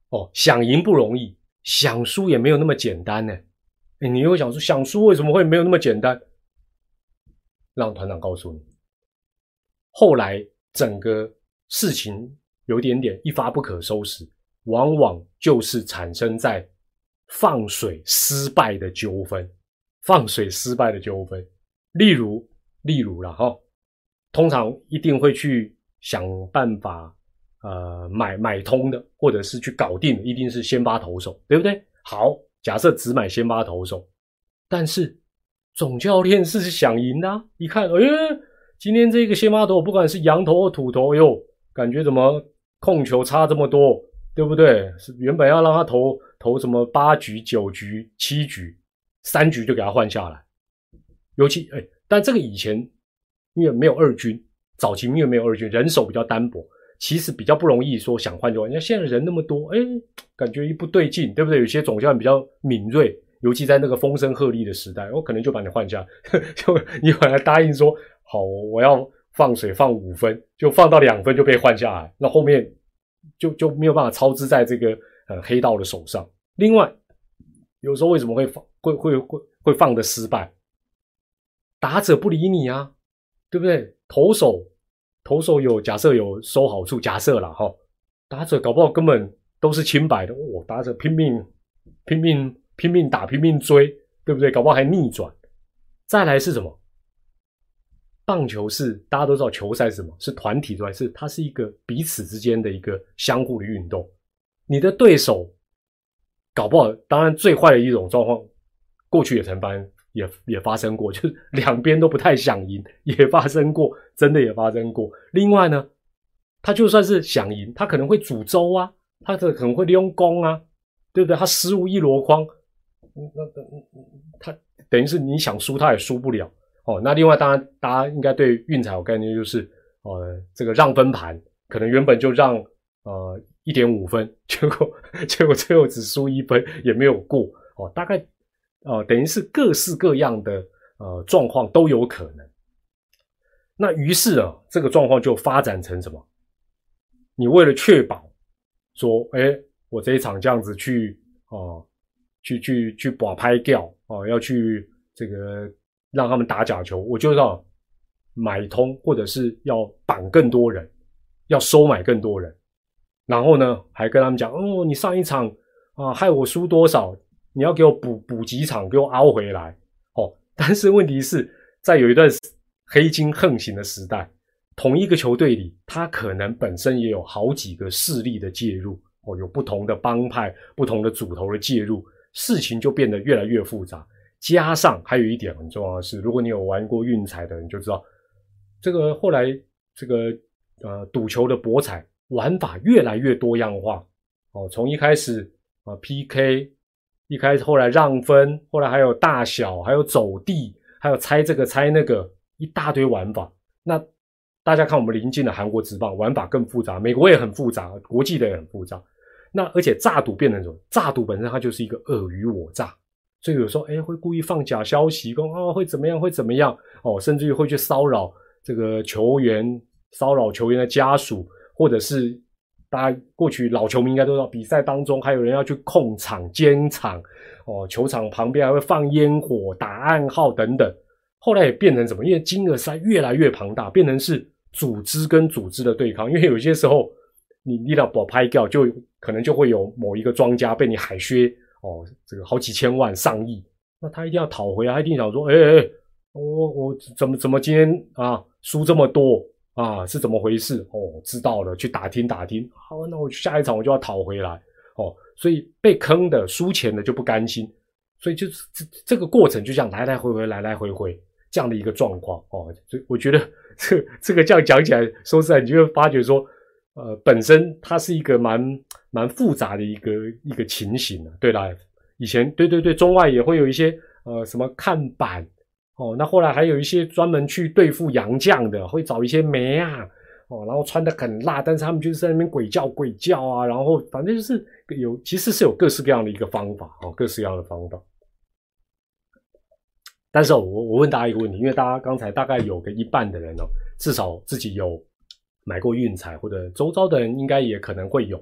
哦，想赢不容易，想输也没有那么简单呢。哎，你又想说想输为什么会没有那么简单？让团长告诉你，后来整个事情有点点一发不可收拾，往往就是产生在放水失败的纠纷，放水失败的纠纷。例如，例如了哈，通常一定会去想办法，呃，买买通的，或者是去搞定的，一定是先发投手，对不对？好，假设只买先发投手，但是。总教练是想赢的，一看，哎，今天这个先发投，不管是羊头或土头，哟，感觉怎么控球差这么多，对不对？是原本要让他投投什么八局、九局、七局，三局就给他换下来。尤其哎，但这个以前因为没有二军，早期因为没有二军，人手比较单薄，其实比较不容易说想换就换。你看现在人那么多，哎，感觉一不对劲，对不对？有些总教练比较敏锐。尤其在那个风声鹤唳的时代，我可能就把你换下，就你本来答应说好我要放水放五分，就放到两分就被换下来，那后面就就没有办法操之在这个呃黑道的手上。另外，有时候为什么会放会会会会放的失败？打者不理你啊，对不对？投手投手有假设有收好处，假设了哈，打者搞不好根本都是清白的，我打者拼命拼命。拼命打，拼命追，对不对？搞不好还逆转。再来是什么？棒球是大家都知道，球赛是什么？是团体赛，是它是一个彼此之间的一个相互的运动。你的对手搞不好，当然最坏的一种状况，过去也曾发也也发生过，就是 两边都不太想赢，也发生过，真的也发生过。另外呢，他就算是想赢，他可能会煮粥啊，他这可能会利用攻啊，对不对？他失误一箩筐。那那他等于是你想输他也输不了哦。那另外当然大家应该对运彩有概念，就是呃这个让分盘可能原本就让呃一点五分，结果结果最后只输一分也没有过哦。大概呃等于是各式各样的呃状况都有可能。那于是啊这个状况就发展成什么？你为了确保说，哎我这一场这样子去哦。去去去把拍掉哦，要去这个让他们打假球，我就要买通，或者是要绑更多人，要收买更多人，然后呢，还跟他们讲哦，你上一场啊害我输多少，你要给我补补几场，给我熬回来哦。但是问题是在有一段黑金横行的时代，同一个球队里，他可能本身也有好几个势力的介入哦，有不同的帮派、不同的主头的介入。事情就变得越来越复杂，加上还有一点很重要的是，如果你有玩过运彩的，你就知道，这个后来这个呃赌球的博彩玩法越来越多样化哦。从一开始啊 PK 一开始后来让分，后来还有大小，还有走地，还有猜这个猜那个，一大堆玩法。那大家看我们邻近的韩国职棒，玩法更复杂，美国也很复杂，国际的也很复杂。那而且诈赌变成什么？诈赌本身它就是一个尔虞我诈，所以有时候哎会故意放假消息，说啊会怎么样会怎么样哦，甚至于会去骚扰这个球员，骚扰球员的家属，或者是。大家过去老球迷应该都知道，比赛当中还有人要去控场、监场，哦，球场旁边还会放烟火、打暗号等等。后来也变成什么？因为金额赛越来越庞大，变成是组织跟组织的对抗。因为有些时候你你要保拍掉，就可能就会有某一个庄家被你海削哦，这个好几千万、上亿，那他一定要讨回来，他一定想说，哎哎，我我怎么怎么今天啊输这么多？啊，是怎么回事？哦，知道了，去打听打听。好，那我下一场我就要讨回来。哦，所以被坑的、输钱的就不甘心，所以就是这这个过程就这样来来回回、来来回回这样的一个状况。哦，所以我觉得这这个这样讲起来，说实在，你就会发觉说，呃，本身它是一个蛮蛮复杂的一个一个情形啊。对啦，以前对对对，中外也会有一些呃什么看板。哦，那后来还有一些专门去对付洋将的，会找一些媒啊，哦，然后穿的很辣，但是他们就是在那边鬼叫鬼叫啊，然后反正就是有，其实是有各式各样的一个方法，哦，各式各样的方法。但是我我问大家一个问题，因为大家刚才大概有个一半的人哦，至少自己有买过运彩，或者周遭的人应该也可能会有，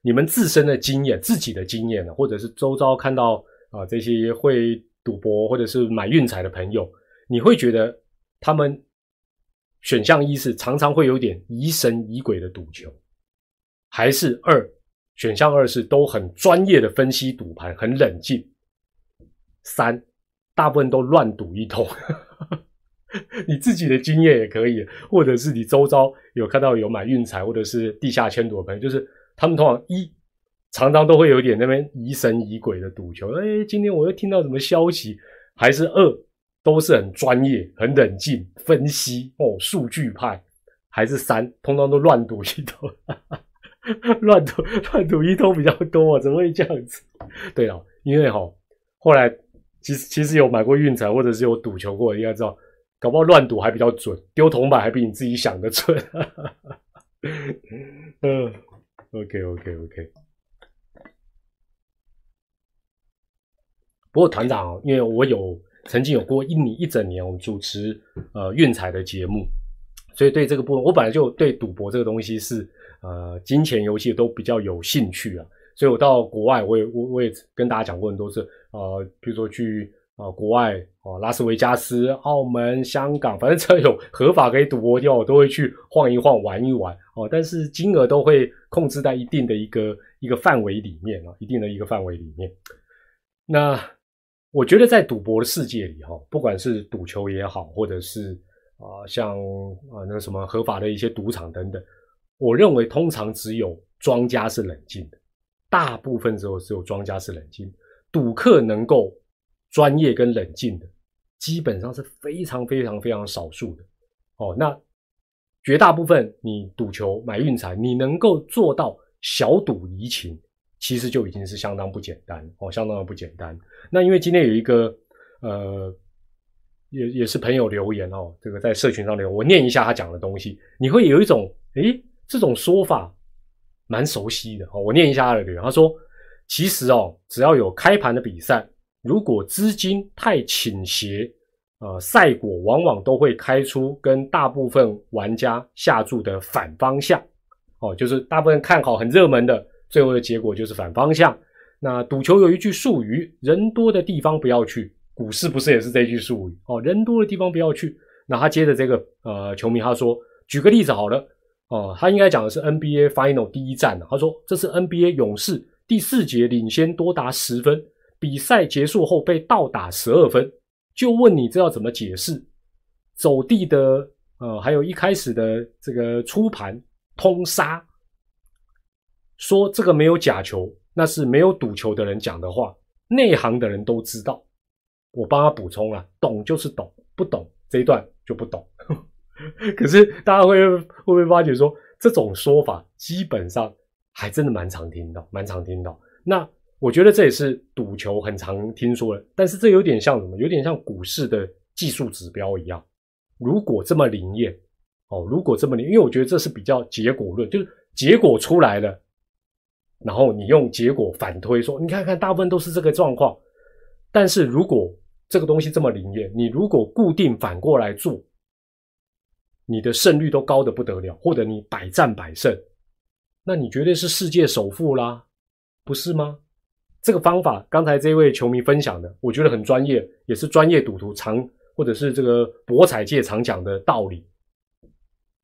你们自身的经验、自己的经验呢，或者是周遭看到啊这些会。赌博或者是买运彩的朋友，你会觉得他们选项一是常常会有点疑神疑鬼的赌球，还是二选项二是都很专业的分析赌盘，很冷静。三大部分都乱赌一通。你自己的经验也可以，或者是你周遭有看到有买运彩或者是地下签赌的朋友，就是他们通常一。常常都会有点那边疑神疑鬼的赌球，哎，今天我又听到什么消息？还是二都是很专业、很冷静分析哦，数据派，还是三通通都乱赌一通，乱赌乱赌一通比较多，怎么会这样子？对了，因为哈后来其实其实有买过运彩或者是有赌球过，应该知道，搞不好乱赌还比较准，丢铜板还比你自己想的准。嗯，OK OK OK。不过团长，因为我有曾经有过一年一整年，我主持呃运彩的节目，所以对这个部分，我本来就对赌博这个东西是呃金钱游戏都比较有兴趣啊。所以我到国外，我也我我也跟大家讲过很多次，呃，比如说去啊国外啊拉斯维加斯、澳门、香港，反正只要有合法可以赌博的地方，我都会去晃一晃、玩一玩哦。但是金额都会控制在一定的一个一个范围里面啊，一定的一个范围里面。那我觉得在赌博的世界里，哈，不管是赌球也好，或者是啊，像啊那个什么合法的一些赌场等等，我认为通常只有庄家是冷静的，大部分时候只有庄家是冷静，赌客能够专业跟冷静的，基本上是非常非常非常少数的。哦，那绝大部分你赌球买运彩，你能够做到小赌怡情。其实就已经是相当不简单哦，相当的不简单。那因为今天有一个呃，也也是朋友留言哦，这个在社群上留言，我念一下他讲的东西，你会有一种诶，这种说法蛮熟悉的哦。我念一下他的留言，他说：“其实哦，只要有开盘的比赛，如果资金太倾斜，呃，赛果往往都会开出跟大部分玩家下注的反方向哦，就是大部分看好很热门的。”最后的结果就是反方向。那赌球有一句术语：人多的地方不要去。股市不是也是这句术语哦？人多的地方不要去。那他接着这个呃球迷他说：“举个例子好了哦，他应该讲的是 NBA Final 第一战他说这是 NBA 勇士第四节领先多达十分，比赛结束后被倒打十二分。就问你这要怎么解释？走地的呃，还有一开始的这个出盘通杀。”说这个没有假球，那是没有赌球的人讲的话，内行的人都知道。我帮他补充了，懂就是懂，不懂这一段就不懂。可是大家会会不会发觉说，这种说法基本上还真的蛮常听到，蛮常听到。那我觉得这也是赌球很常听说的，但是这有点像什么？有点像股市的技术指标一样。如果这么灵验，哦，如果这么灵，因为我觉得这是比较结果论，就是结果出来了，然后你用结果反推说，你看看大部分都是这个状况。但是如果这个东西这么灵验，你如果固定反过来做，你的胜率都高的不得了，或者你百战百胜，那你绝对是世界首富啦，不是吗？这个方法，刚才这位球迷分享的，我觉得很专业，也是专业赌徒常或者是这个博彩界常讲的道理。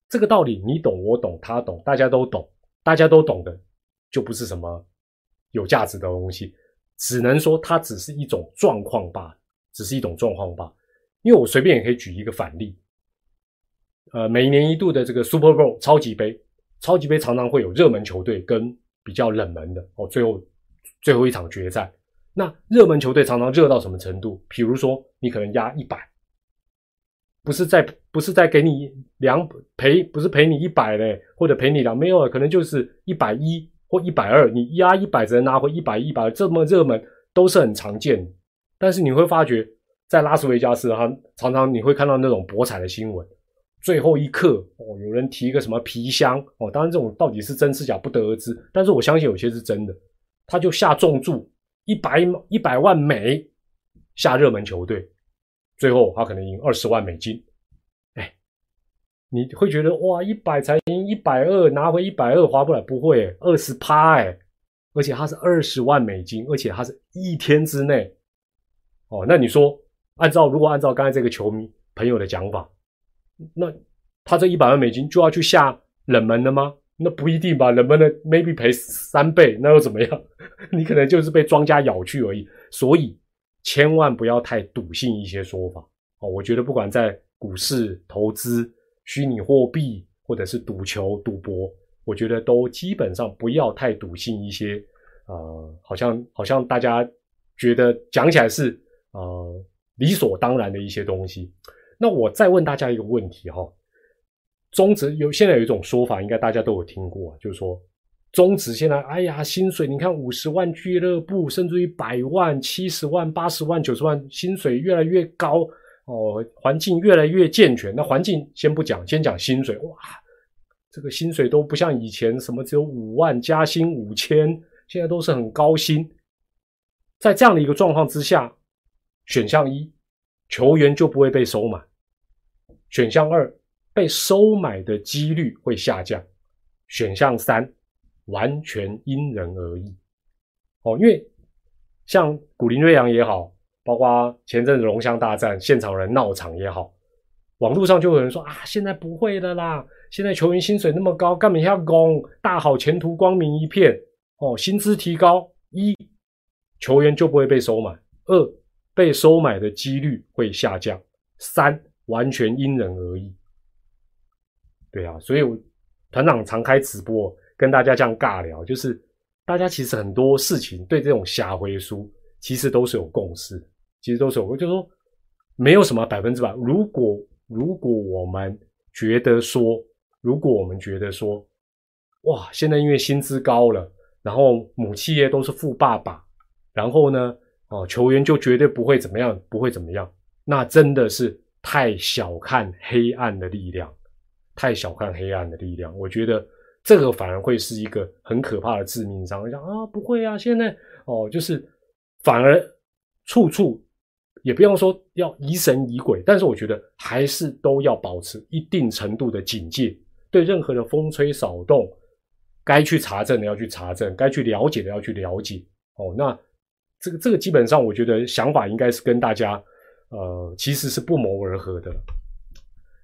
这个道理你懂，我懂，他懂，大家都懂，大家都懂的，就不是什么有价值的东西，只能说它只是一种状况罢了，只是一种状况罢。因为我随便也可以举一个反例，呃，每年一度的这个 Super Bowl 超级杯，超级杯常常会有热门球队跟比较冷门的哦，最后。最后一场决赛，那热门球队常常热到什么程度？比如说，你可能压一百，不是在不是在给你两赔，不是赔你一百嘞，或者赔你两没有，可能就是一百一或一百二，你压一百只能拿回一百一百，这么热门都是很常见的。但是你会发觉，在拉斯维加斯，哈，常常你会看到那种博彩的新闻，最后一刻哦，有人提一个什么皮箱哦，当然这种到底是真是假不得而知，但是我相信有些是真的。他就下重注一百一百万美下热门球队，最后他可能赢二十万美金。哎，你会觉得哇，一百才赢一百二，拿回一百二划不来？不会，二十趴哎，而且他是二十万美金，而且他是一天之内。哦，那你说，按照如果按照刚才这个球迷朋友的讲法，那他这一百万美金就要去下冷门的吗？那不一定吧，能不能 maybe 赔三倍，那又怎么样？你可能就是被庄家咬去而已。所以千万不要太笃信一些说法哦。我觉得不管在股市投资、虚拟货币或者是赌球、赌博，我觉得都基本上不要太笃信一些呃，好像好像大家觉得讲起来是呃理所当然的一些东西。那我再问大家一个问题哈。中职有现在有一种说法，应该大家都有听过，就是说中职现在，哎呀，薪水你看五十万俱乐部，甚至于百万、七十万、八十万、九十万，薪水越来越高哦，环境越来越健全。那环境先不讲，先讲薪水，哇，这个薪水都不像以前什么只有五万加薪五千，现在都是很高薪。在这样的一个状况之下，选项一，球员就不会被收买；选项二。被收买的几率会下降。选项三，完全因人而异。哦，因为像古林瑞阳也好，包括前阵子龙翔大战现场人闹场也好，网络上就有人说啊，现在不会的啦，现在球员薪水那么高，干嘛要攻？大好前途光明一片。哦，薪资提高，一球员就不会被收买；二被收买的几率会下降；三完全因人而异。对啊，所以我团长常开直播跟大家这样尬聊，就是大家其实很多事情对这种瞎回书其实都是有共识，其实都是有，就是说没有什么百分之百。如果如果我们觉得说，如果我们觉得说，哇，现在因为薪资高了，然后母企业都是富爸爸，然后呢，哦，球员就绝对不会怎么样，不会怎么样，那真的是太小看黑暗的力量。太小看黑暗的力量，我觉得这个反而会是一个很可怕的致命伤。讲啊，不会啊，现在哦，就是反而处处也不用说要疑神疑鬼，但是我觉得还是都要保持一定程度的警戒，对任何的风吹草动，该去查证的要去查证，该去了解的要去了解。哦，那这个这个基本上，我觉得想法应该是跟大家呃其实是不谋而合的。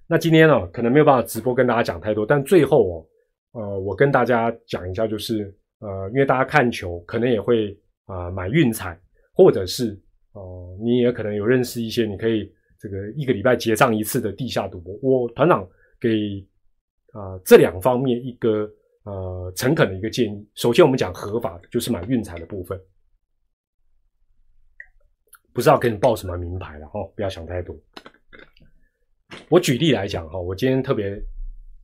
那今天呢，可能没有办法直播跟大家讲太多，但最后哦，呃，我跟大家讲一下，就是呃，因为大家看球可能也会啊买运彩，或者是哦，你也可能有认识一些，你可以这个一个礼拜结账一次的地下赌博。我团长给啊这两方面一个呃诚恳的一个建议。首先，我们讲合法的，就是买运彩的部分，不知道给你报什么名牌了哈，不要想太多。我举例来讲哈，我今天特别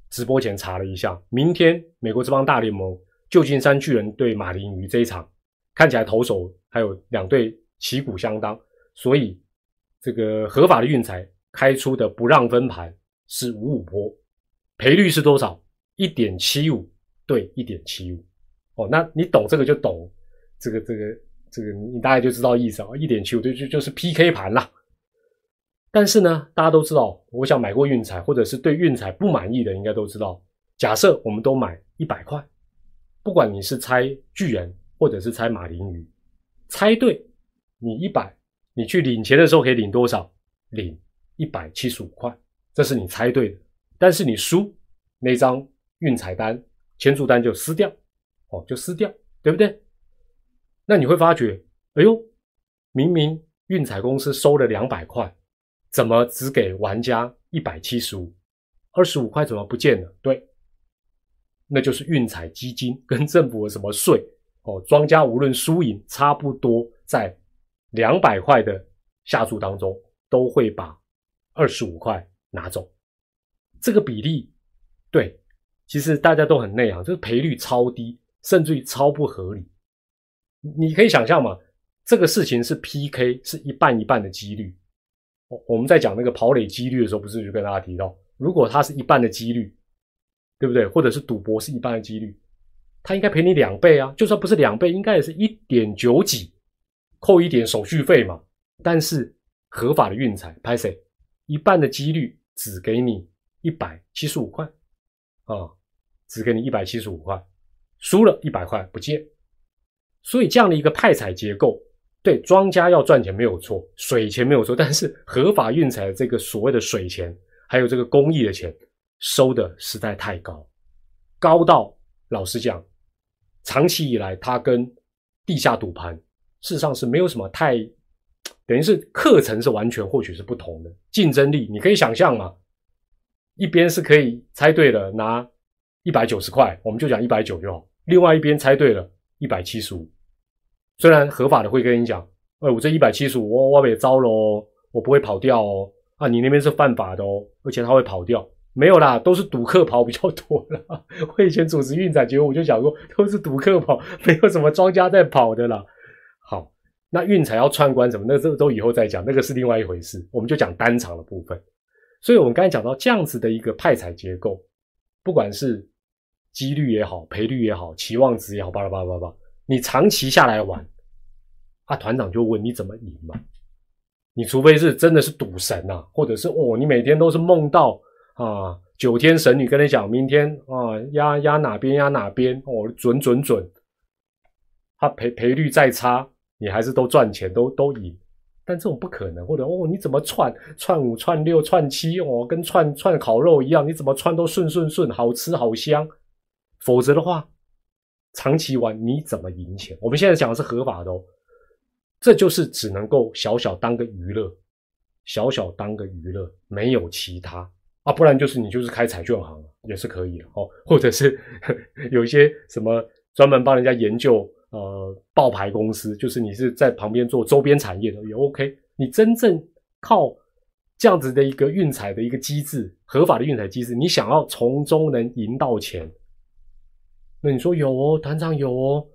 直播前查了一下，明天美国这帮大联盟旧金山巨人对马林鱼这一场看起来投手还有两队旗鼓相当，所以这个合法的运彩开出的不让分盘是五五波，赔率是多少？一点七五对一点七五。哦，那你懂这个就懂这个这个这个，你大概就知道意思啊。一点七五对就就是 PK 盘啦。但是呢，大家都知道，我想买过运彩或者是对运彩不满意的，应该都知道。假设我们都买一百块，不管你是猜巨人或者是猜马林鱼，猜对你一百，你去领钱的时候可以领多少？领一百七十五块，这是你猜对的。但是你输那张运彩单、签注单就撕掉，哦，就撕掉，对不对？那你会发觉，哎呦，明明运彩公司收了两百块。怎么只给玩家一百七十五？二十五块怎么不见了？对，那就是运彩基金跟政府的什么税哦，庄家无论输赢差不多在两百块的下注当中，都会把二十五块拿走。这个比例，对，其实大家都很内行，这个赔率超低，甚至于超不合理。你可以想象嘛，这个事情是 PK，是一半一半的几率。我们在讲那个跑垒几率的时候，不是就跟大家提到，如果它是一半的几率，对不对？或者是赌博是一半的几率，它应该赔你两倍啊！就算不是两倍，应该也是一点九几，扣一点手续费嘛。但是合法的运彩拍谁？一半的几率只给你一百七十五块啊，只给你一百七十五块，输了一百块不见。所以这样的一个派彩结构。对庄家要赚钱没有错，水钱没有错，但是合法运彩的这个所谓的水钱，还有这个公益的钱，收的实在太高，高到老实讲，长期以来它跟地下赌盘事实上是没有什么太，等于是课程是完全或许是不同的，竞争力你可以想象嘛，一边是可以猜对了拿一百九十块，我们就讲一百九就好，另外一边猜对了一百七十五。虽然合法的会跟你讲，哎，我这一百七十五，我我也招喽，我不会跑掉哦。啊，你那边是犯法的哦，而且他会跑掉。没有啦，都是赌客跑比较多啦。我以前主持运彩节目，我就讲过，都是赌客跑，没有什么庄家在跑的啦。好，那运彩要串关什么，那这都以后再讲，那个是另外一回事。我们就讲单场的部分。所以我们刚才讲到这样子的一个派彩结构，不管是几率也好，赔率也好，期望值也好，巴拉巴拉巴拉，你长期下来玩。啊，团长就问你怎么赢嘛？你除非是真的是赌神呐，或者是哦，你每天都是梦到啊九天神女跟你讲，明天啊压压哪边压哪边哦，准准准。他赔赔率再差，你还是都赚钱，都都赢。但这种不可能，或者哦，你怎么串串五串六串七哦，跟串串烤肉一样，你怎么串都顺顺顺，好吃好香。否则的话，长期玩你怎么赢钱？我们现在讲的是合法的哦。这就是只能够小小当个娱乐，小小当个娱乐，没有其他啊，不然就是你就是开彩券行也是可以的哦，或者是 有一些什么专门帮人家研究呃爆牌公司，就是你是在旁边做周边产业的也 OK。你真正靠这样子的一个运彩的一个机制，合法的运彩机制，你想要从中能赢到钱，那你说有哦，团长有哦，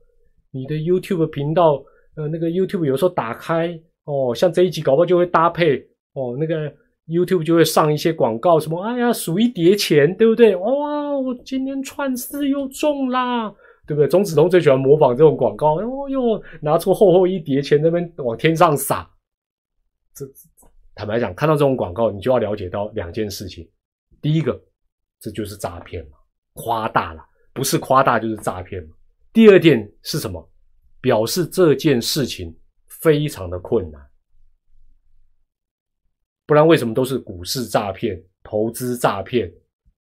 你的 YouTube 频道。呃，那个 YouTube 有时候打开哦，像这一集搞不好就会搭配哦，那个 YouTube 就会上一些广告，什么哎呀数一叠钱，对不对？哇，我今天串四又中啦，对不对？钟子通最喜欢模仿这种广告，哦哟，拿出厚厚一叠钱那边往天上撒。这坦白讲，看到这种广告，你就要了解到两件事情：第一个，这就是诈骗嘛，夸大了，不是夸大就是诈骗。第二点是什么？表示这件事情非常的困难，不然为什么都是股市诈骗、投资诈骗、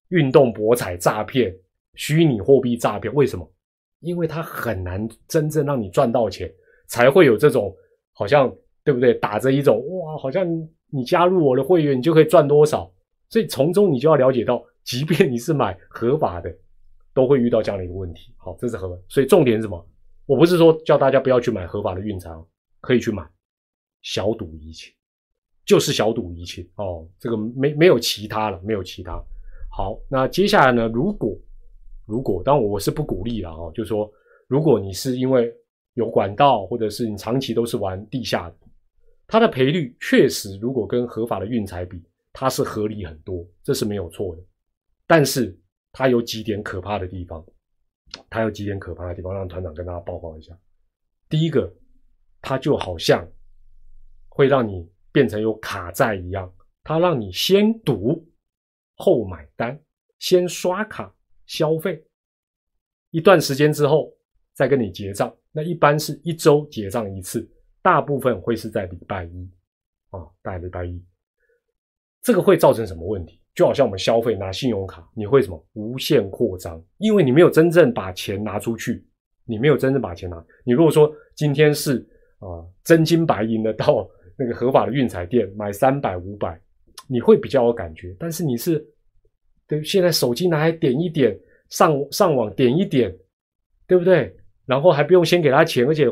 运动博彩诈骗、虚拟货币诈骗？为什么？因为它很难真正让你赚到钱，才会有这种好像对不对？打着一种哇，好像你加入我的会员，你就可以赚多少。所以从中你就要了解到，即便你是买合法的，都会遇到这样的一个问题。好，这是合，所以重点是什么？我不是说叫大家不要去买合法的运彩，可以去买，小赌怡情，就是小赌怡情哦。这个没没有其他了，没有其他。好，那接下来呢？如果如果，当然我是不鼓励了哦，就是说，如果你是因为有管道，或者是你长期都是玩地下的，它的赔率确实如果跟合法的运彩比，它是合理很多，这是没有错的。但是它有几点可怕的地方，它有几点可怕的地方，让团长跟大家报告一下。第一个，它就好像会让你变成有卡债一样，它让你先赌后买单，先刷卡消费，一段时间之后再跟你结账。那一般是一周结账一次，大部分会是在礼拜一啊，大礼拜一。这个会造成什么问题？就好像我们消费拿信用卡，你会什么无限扩张？因为你没有真正把钱拿出去，你没有真正把钱拿。你如果说今天是啊真金白银的到那个合法的运彩店买三百五百，你会比较有感觉。但是你是对现在手机拿来点一点，上上网点一点，对不对？然后还不用先给他钱，而且，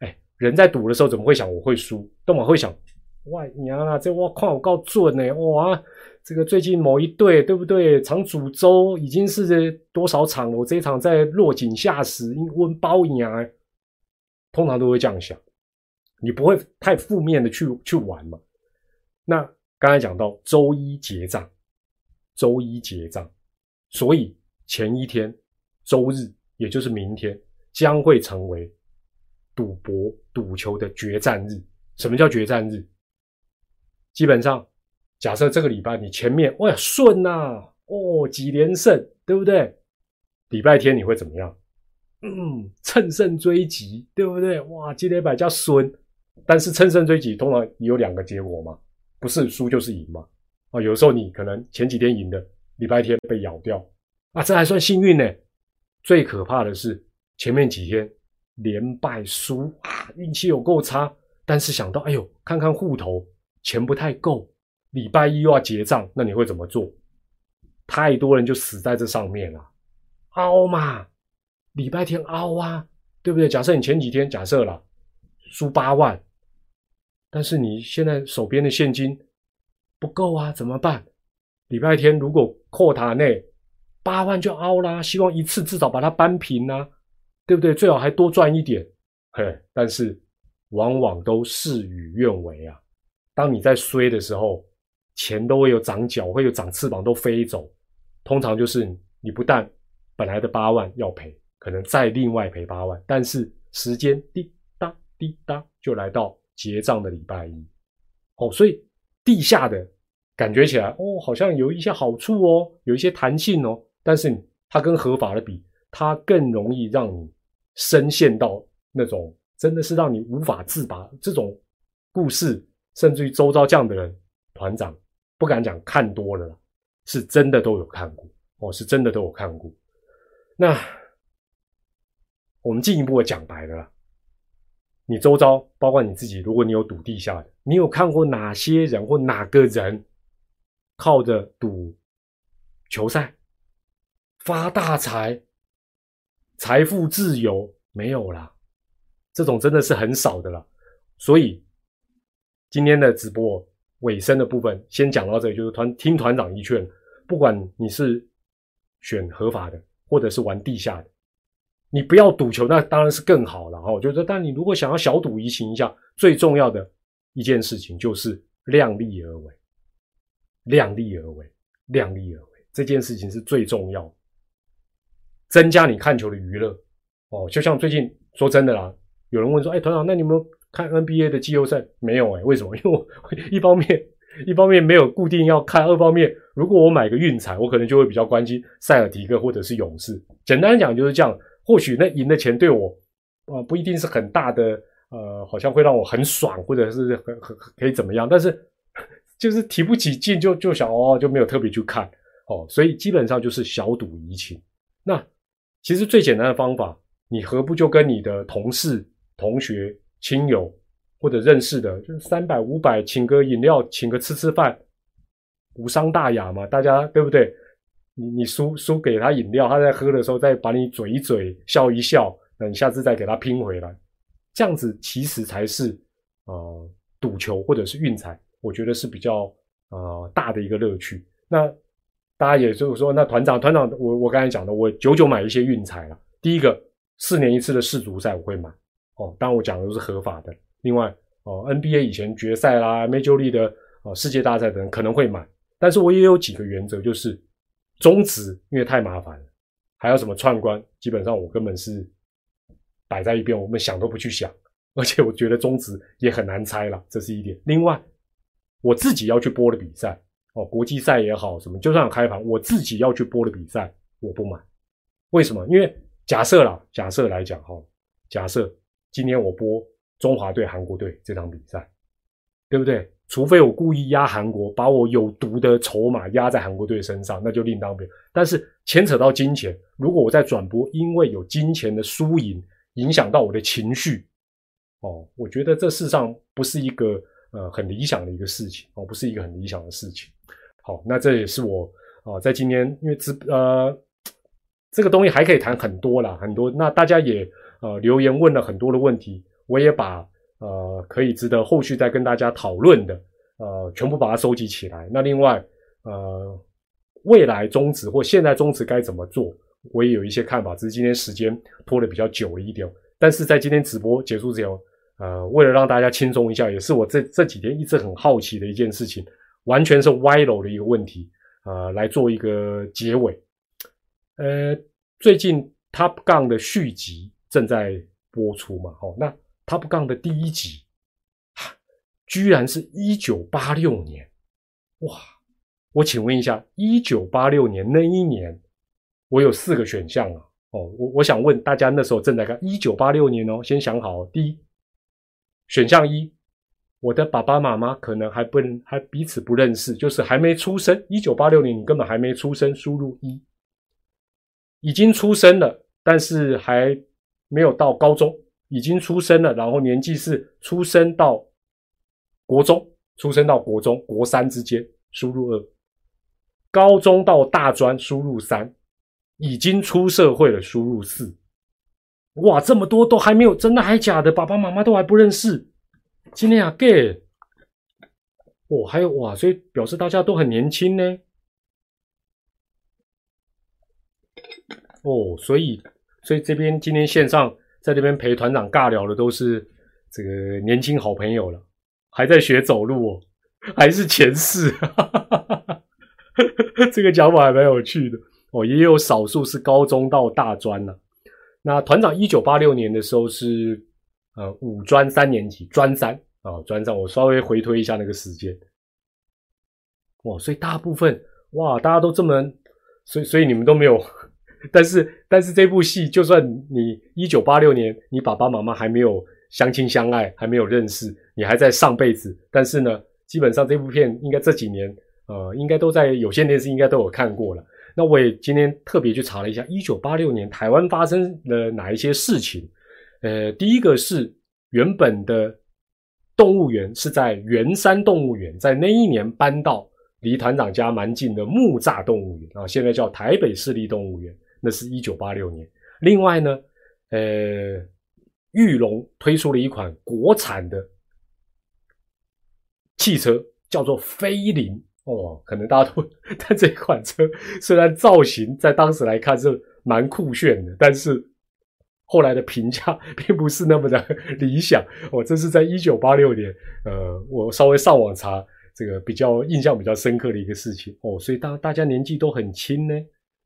哎，人在赌的时候怎么会想我会输？都嘛会想，哇娘啊，这我看我够准呢，哇，这个最近某一队对不对？场主周已经是多少场了？我这一场在落井下石，温包赢啊，通常都会这样想，你不会太负面的去 去玩嘛？那刚才讲到周一结账，周一结账，所以前一天周日，也就是明天。将会成为赌博、赌球的决战日。什么叫决战日？基本上，假设这个礼拜你前面哇顺呐，哦几连胜，对不对？礼拜天你会怎么样？嗯，乘胜追击，对不对？哇，今天百家顺，但是乘胜追击通常有两个结果嘛，不是输就是赢嘛。啊，有时候你可能前几天赢的，礼拜天被咬掉，啊，这还算幸运呢。最可怕的是。前面几天连败输啊，运气有够差。但是想到，哎呦，看看户头钱不太够，礼拜一又要结账，那你会怎么做？太多人就死在这上面了，凹嘛，礼拜天凹啊，对不对？假设你前几天假设了输八万，但是你现在手边的现金不够啊，怎么办？礼拜天如果扩塔内八万就凹啦，希望一次至少把它扳平啊。对不对？最好还多赚一点，嘿！但是往往都事与愿违啊。当你在衰的时候，钱都会有长脚，会有长翅膀，都飞走。通常就是你不但本来的八万要赔，可能再另外赔八万。但是时间滴答滴答就来到结账的礼拜一，哦，所以地下的感觉起来哦，好像有一些好处哦，有一些弹性哦。但是它跟合法的比，它更容易让你。深陷到那种真的是让你无法自拔这种故事，甚至于周遭这样的人，团长不敢讲看多了，是真的都有看过哦，是真的都有看过。那我们进一步的讲白了，你周遭包括你自己，如果你有赌地下的，你有看过哪些人或哪个人靠着赌球赛发大财？财富自由没有啦，这种真的是很少的了。所以今天的直播尾声的部分先讲到这里，就是团听团长一劝，不管你是选合法的，或者是玩地下的，你不要赌球，那当然是更好了哈。我觉得，但你如果想要小赌怡情一下，最重要的一件事情就是量力而为，量力而为，量力而为，这件事情是最重要。增加你看球的娱乐哦，就像最近说真的啦，有人问说：“哎，团长，那你们看 NBA 的季后赛？”没有哎，为什么？因为我一方面一方面没有固定要看，二方面如果我买个运彩，我可能就会比较关心塞尔提克或者是勇士。简单讲就是这样，或许那赢的钱对我啊不一定是很大的，呃，好像会让我很爽，或者是很很可以怎么样，但是就是提不起劲，就就想哦，就没有特别去看哦，所以基本上就是小赌怡情。那其实最简单的方法，你何不就跟你的同事、同学、亲友或者认识的，就是三百、五百，请个饮料，请个吃吃饭，无伤大雅嘛，大家对不对？你你输输给他饮料，他在喝的时候再把你嘴一嘴，笑一笑，那你下次再给他拼回来，这样子其实才是呃赌球或者是运彩，我觉得是比较呃大的一个乐趣。那。大家也就是说，那团长，团长，我我刚才讲的，我久久买一些运彩了。第一个，四年一次的世足赛我会买，哦，当然我讲的都是合法的。另外哦，NBA 以前决赛啦、Major League 的哦世界大赛等可能会买，但是我也有几个原则，就是中止，因为太麻烦了，还有什么串关，基本上我根本是摆在一边，我们想都不去想。而且我觉得中止也很难猜了，这是一点。另外，我自己要去播的比赛哦，国际赛也好，什么就算开盘，我自己要去播的比赛，我不买。为什么？因为假设啦，假设来讲哈，假设今天我播中华队韩国队这场比赛，对不对？除非我故意压韩国，把我有毒的筹码压在韩国队身上，那就另当别论。但是牵扯到金钱，如果我在转播，因为有金钱的输赢影响到我的情绪。哦，我觉得这世上不是一个呃很理想的一个事情哦，不是一个很理想的事情。好，那这也是我啊在今天因为直呃这个东西还可以谈很多啦，很多。那大家也呃留言问了很多的问题，我也把呃可以值得后续再跟大家讨论的呃全部把它收集起来。那另外呃未来终止或现在终止该怎么做，我也有一些看法，只是今天时间拖得比较久了一点。但是在今天直播结束之前，呃，为了让大家轻松一下，也是我这这几天一直很好奇的一件事情，完全是歪楼的一个问题，呃，来做一个结尾。呃，最近 Top Gun 的续集正在播出嘛？哦，那 Top Gun 的第一集，居然是一九八六年，哇！我请问一下，一九八六年那一年，我有四个选项啊。哦，我我想问大家，那时候正在看一九八六年哦，先想好。第一选项一，我的爸爸妈妈可能还不能还彼此不认识，就是还没出生。一九八六年你根本还没出生，输入一。已经出生了，但是还没有到高中，已经出生了，然后年纪是出生到国中，出生到国中国三之间，输入二。高中到大专，输入三。已经出社会了，输入四。哇，这么多都还没有，真的还假的？爸爸妈妈都还不认识。今天啊，gay，哦，还有哇，所以表示大家都很年轻呢。哦，所以，所以这边今天线上在这边陪团长尬聊的都是这个年轻好朋友了，还在学走路哦，还是前世，这个讲法还蛮有趣的。哦，也有少数是高中到大专了。那团长一九八六年的时候是呃五专三年级，专三啊，专三。我稍微回推一下那个时间。哇，所以大部分哇，大家都这么，所以所以你们都没有。但是但是这部戏，就算你一九八六年，你爸爸妈妈还没有相亲相爱，还没有认识，你还在上辈子。但是呢，基本上这部片应该这几年呃，应该都在有线电视应该都有看过了。那我也今天特别去查了一下，一九八六年台湾发生了哪一些事情？呃，第一个是原本的动物园是在圆山动物园，在那一年搬到离团长家蛮近的木栅动物园啊，现在叫台北市立动物园，那是一九八六年。另外呢，呃，玉龙推出了一款国产的汽车，叫做飞凌。哦，可能大家都，但这款车虽然造型在当时来看是蛮酷炫的，但是后来的评价并不是那么的理想。哦，这是在一九八六年，呃，我稍微上网查这个比较印象比较深刻的一个事情。哦，所以大大家年纪都很轻呢，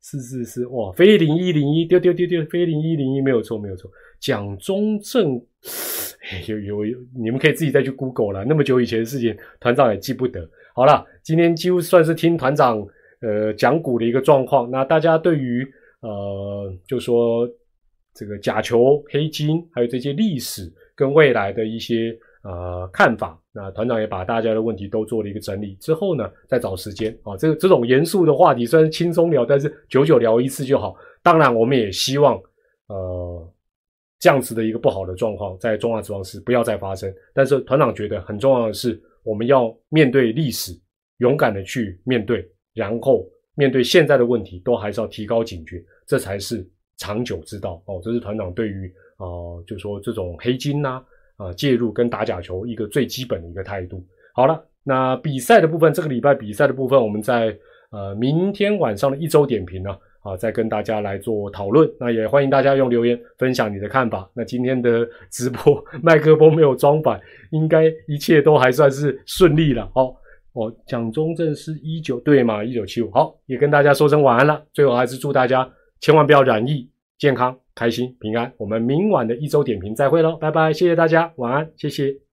是是是，哇，飞零一零一，丢丢丢丢，飞零一零一没有错没有错，蒋中正，有有有，你们可以自己再去 Google 了，那么久以前的事情，团长也记不得。好了，今天几乎算是听团长呃讲股的一个状况。那大家对于呃，就说这个假球、黑金，还有这些历史跟未来的一些呃看法，那团长也把大家的问题都做了一个整理之后呢，再找时间啊，这个这种严肃的话题虽然轻松聊，但是久久聊一次就好。当然，我们也希望呃这样子的一个不好的状况在中华之王时不要再发生。但是团长觉得很重要的是。我们要面对历史，勇敢的去面对，然后面对现在的问题，都还是要提高警觉，这才是长久之道哦。这是团长对于啊，就说这种黑金呐啊介入跟打假球一个最基本的一个态度。好了，那比赛的部分，这个礼拜比赛的部分，我们在呃明天晚上的一周点评呢，啊，再跟大家来做讨论。那也欢迎大家用留言分享你的看法。那今天的直播麦克风没有装反，应该一切都还算是顺利了。好，哦，蒋中正是一九对嘛？一九七五。好，也跟大家说声晚安了。最后还是祝大家千万不要染疫，健康、开心、平安。我们明晚的一周点评再会喽，拜拜，谢谢大家，晚安，谢谢。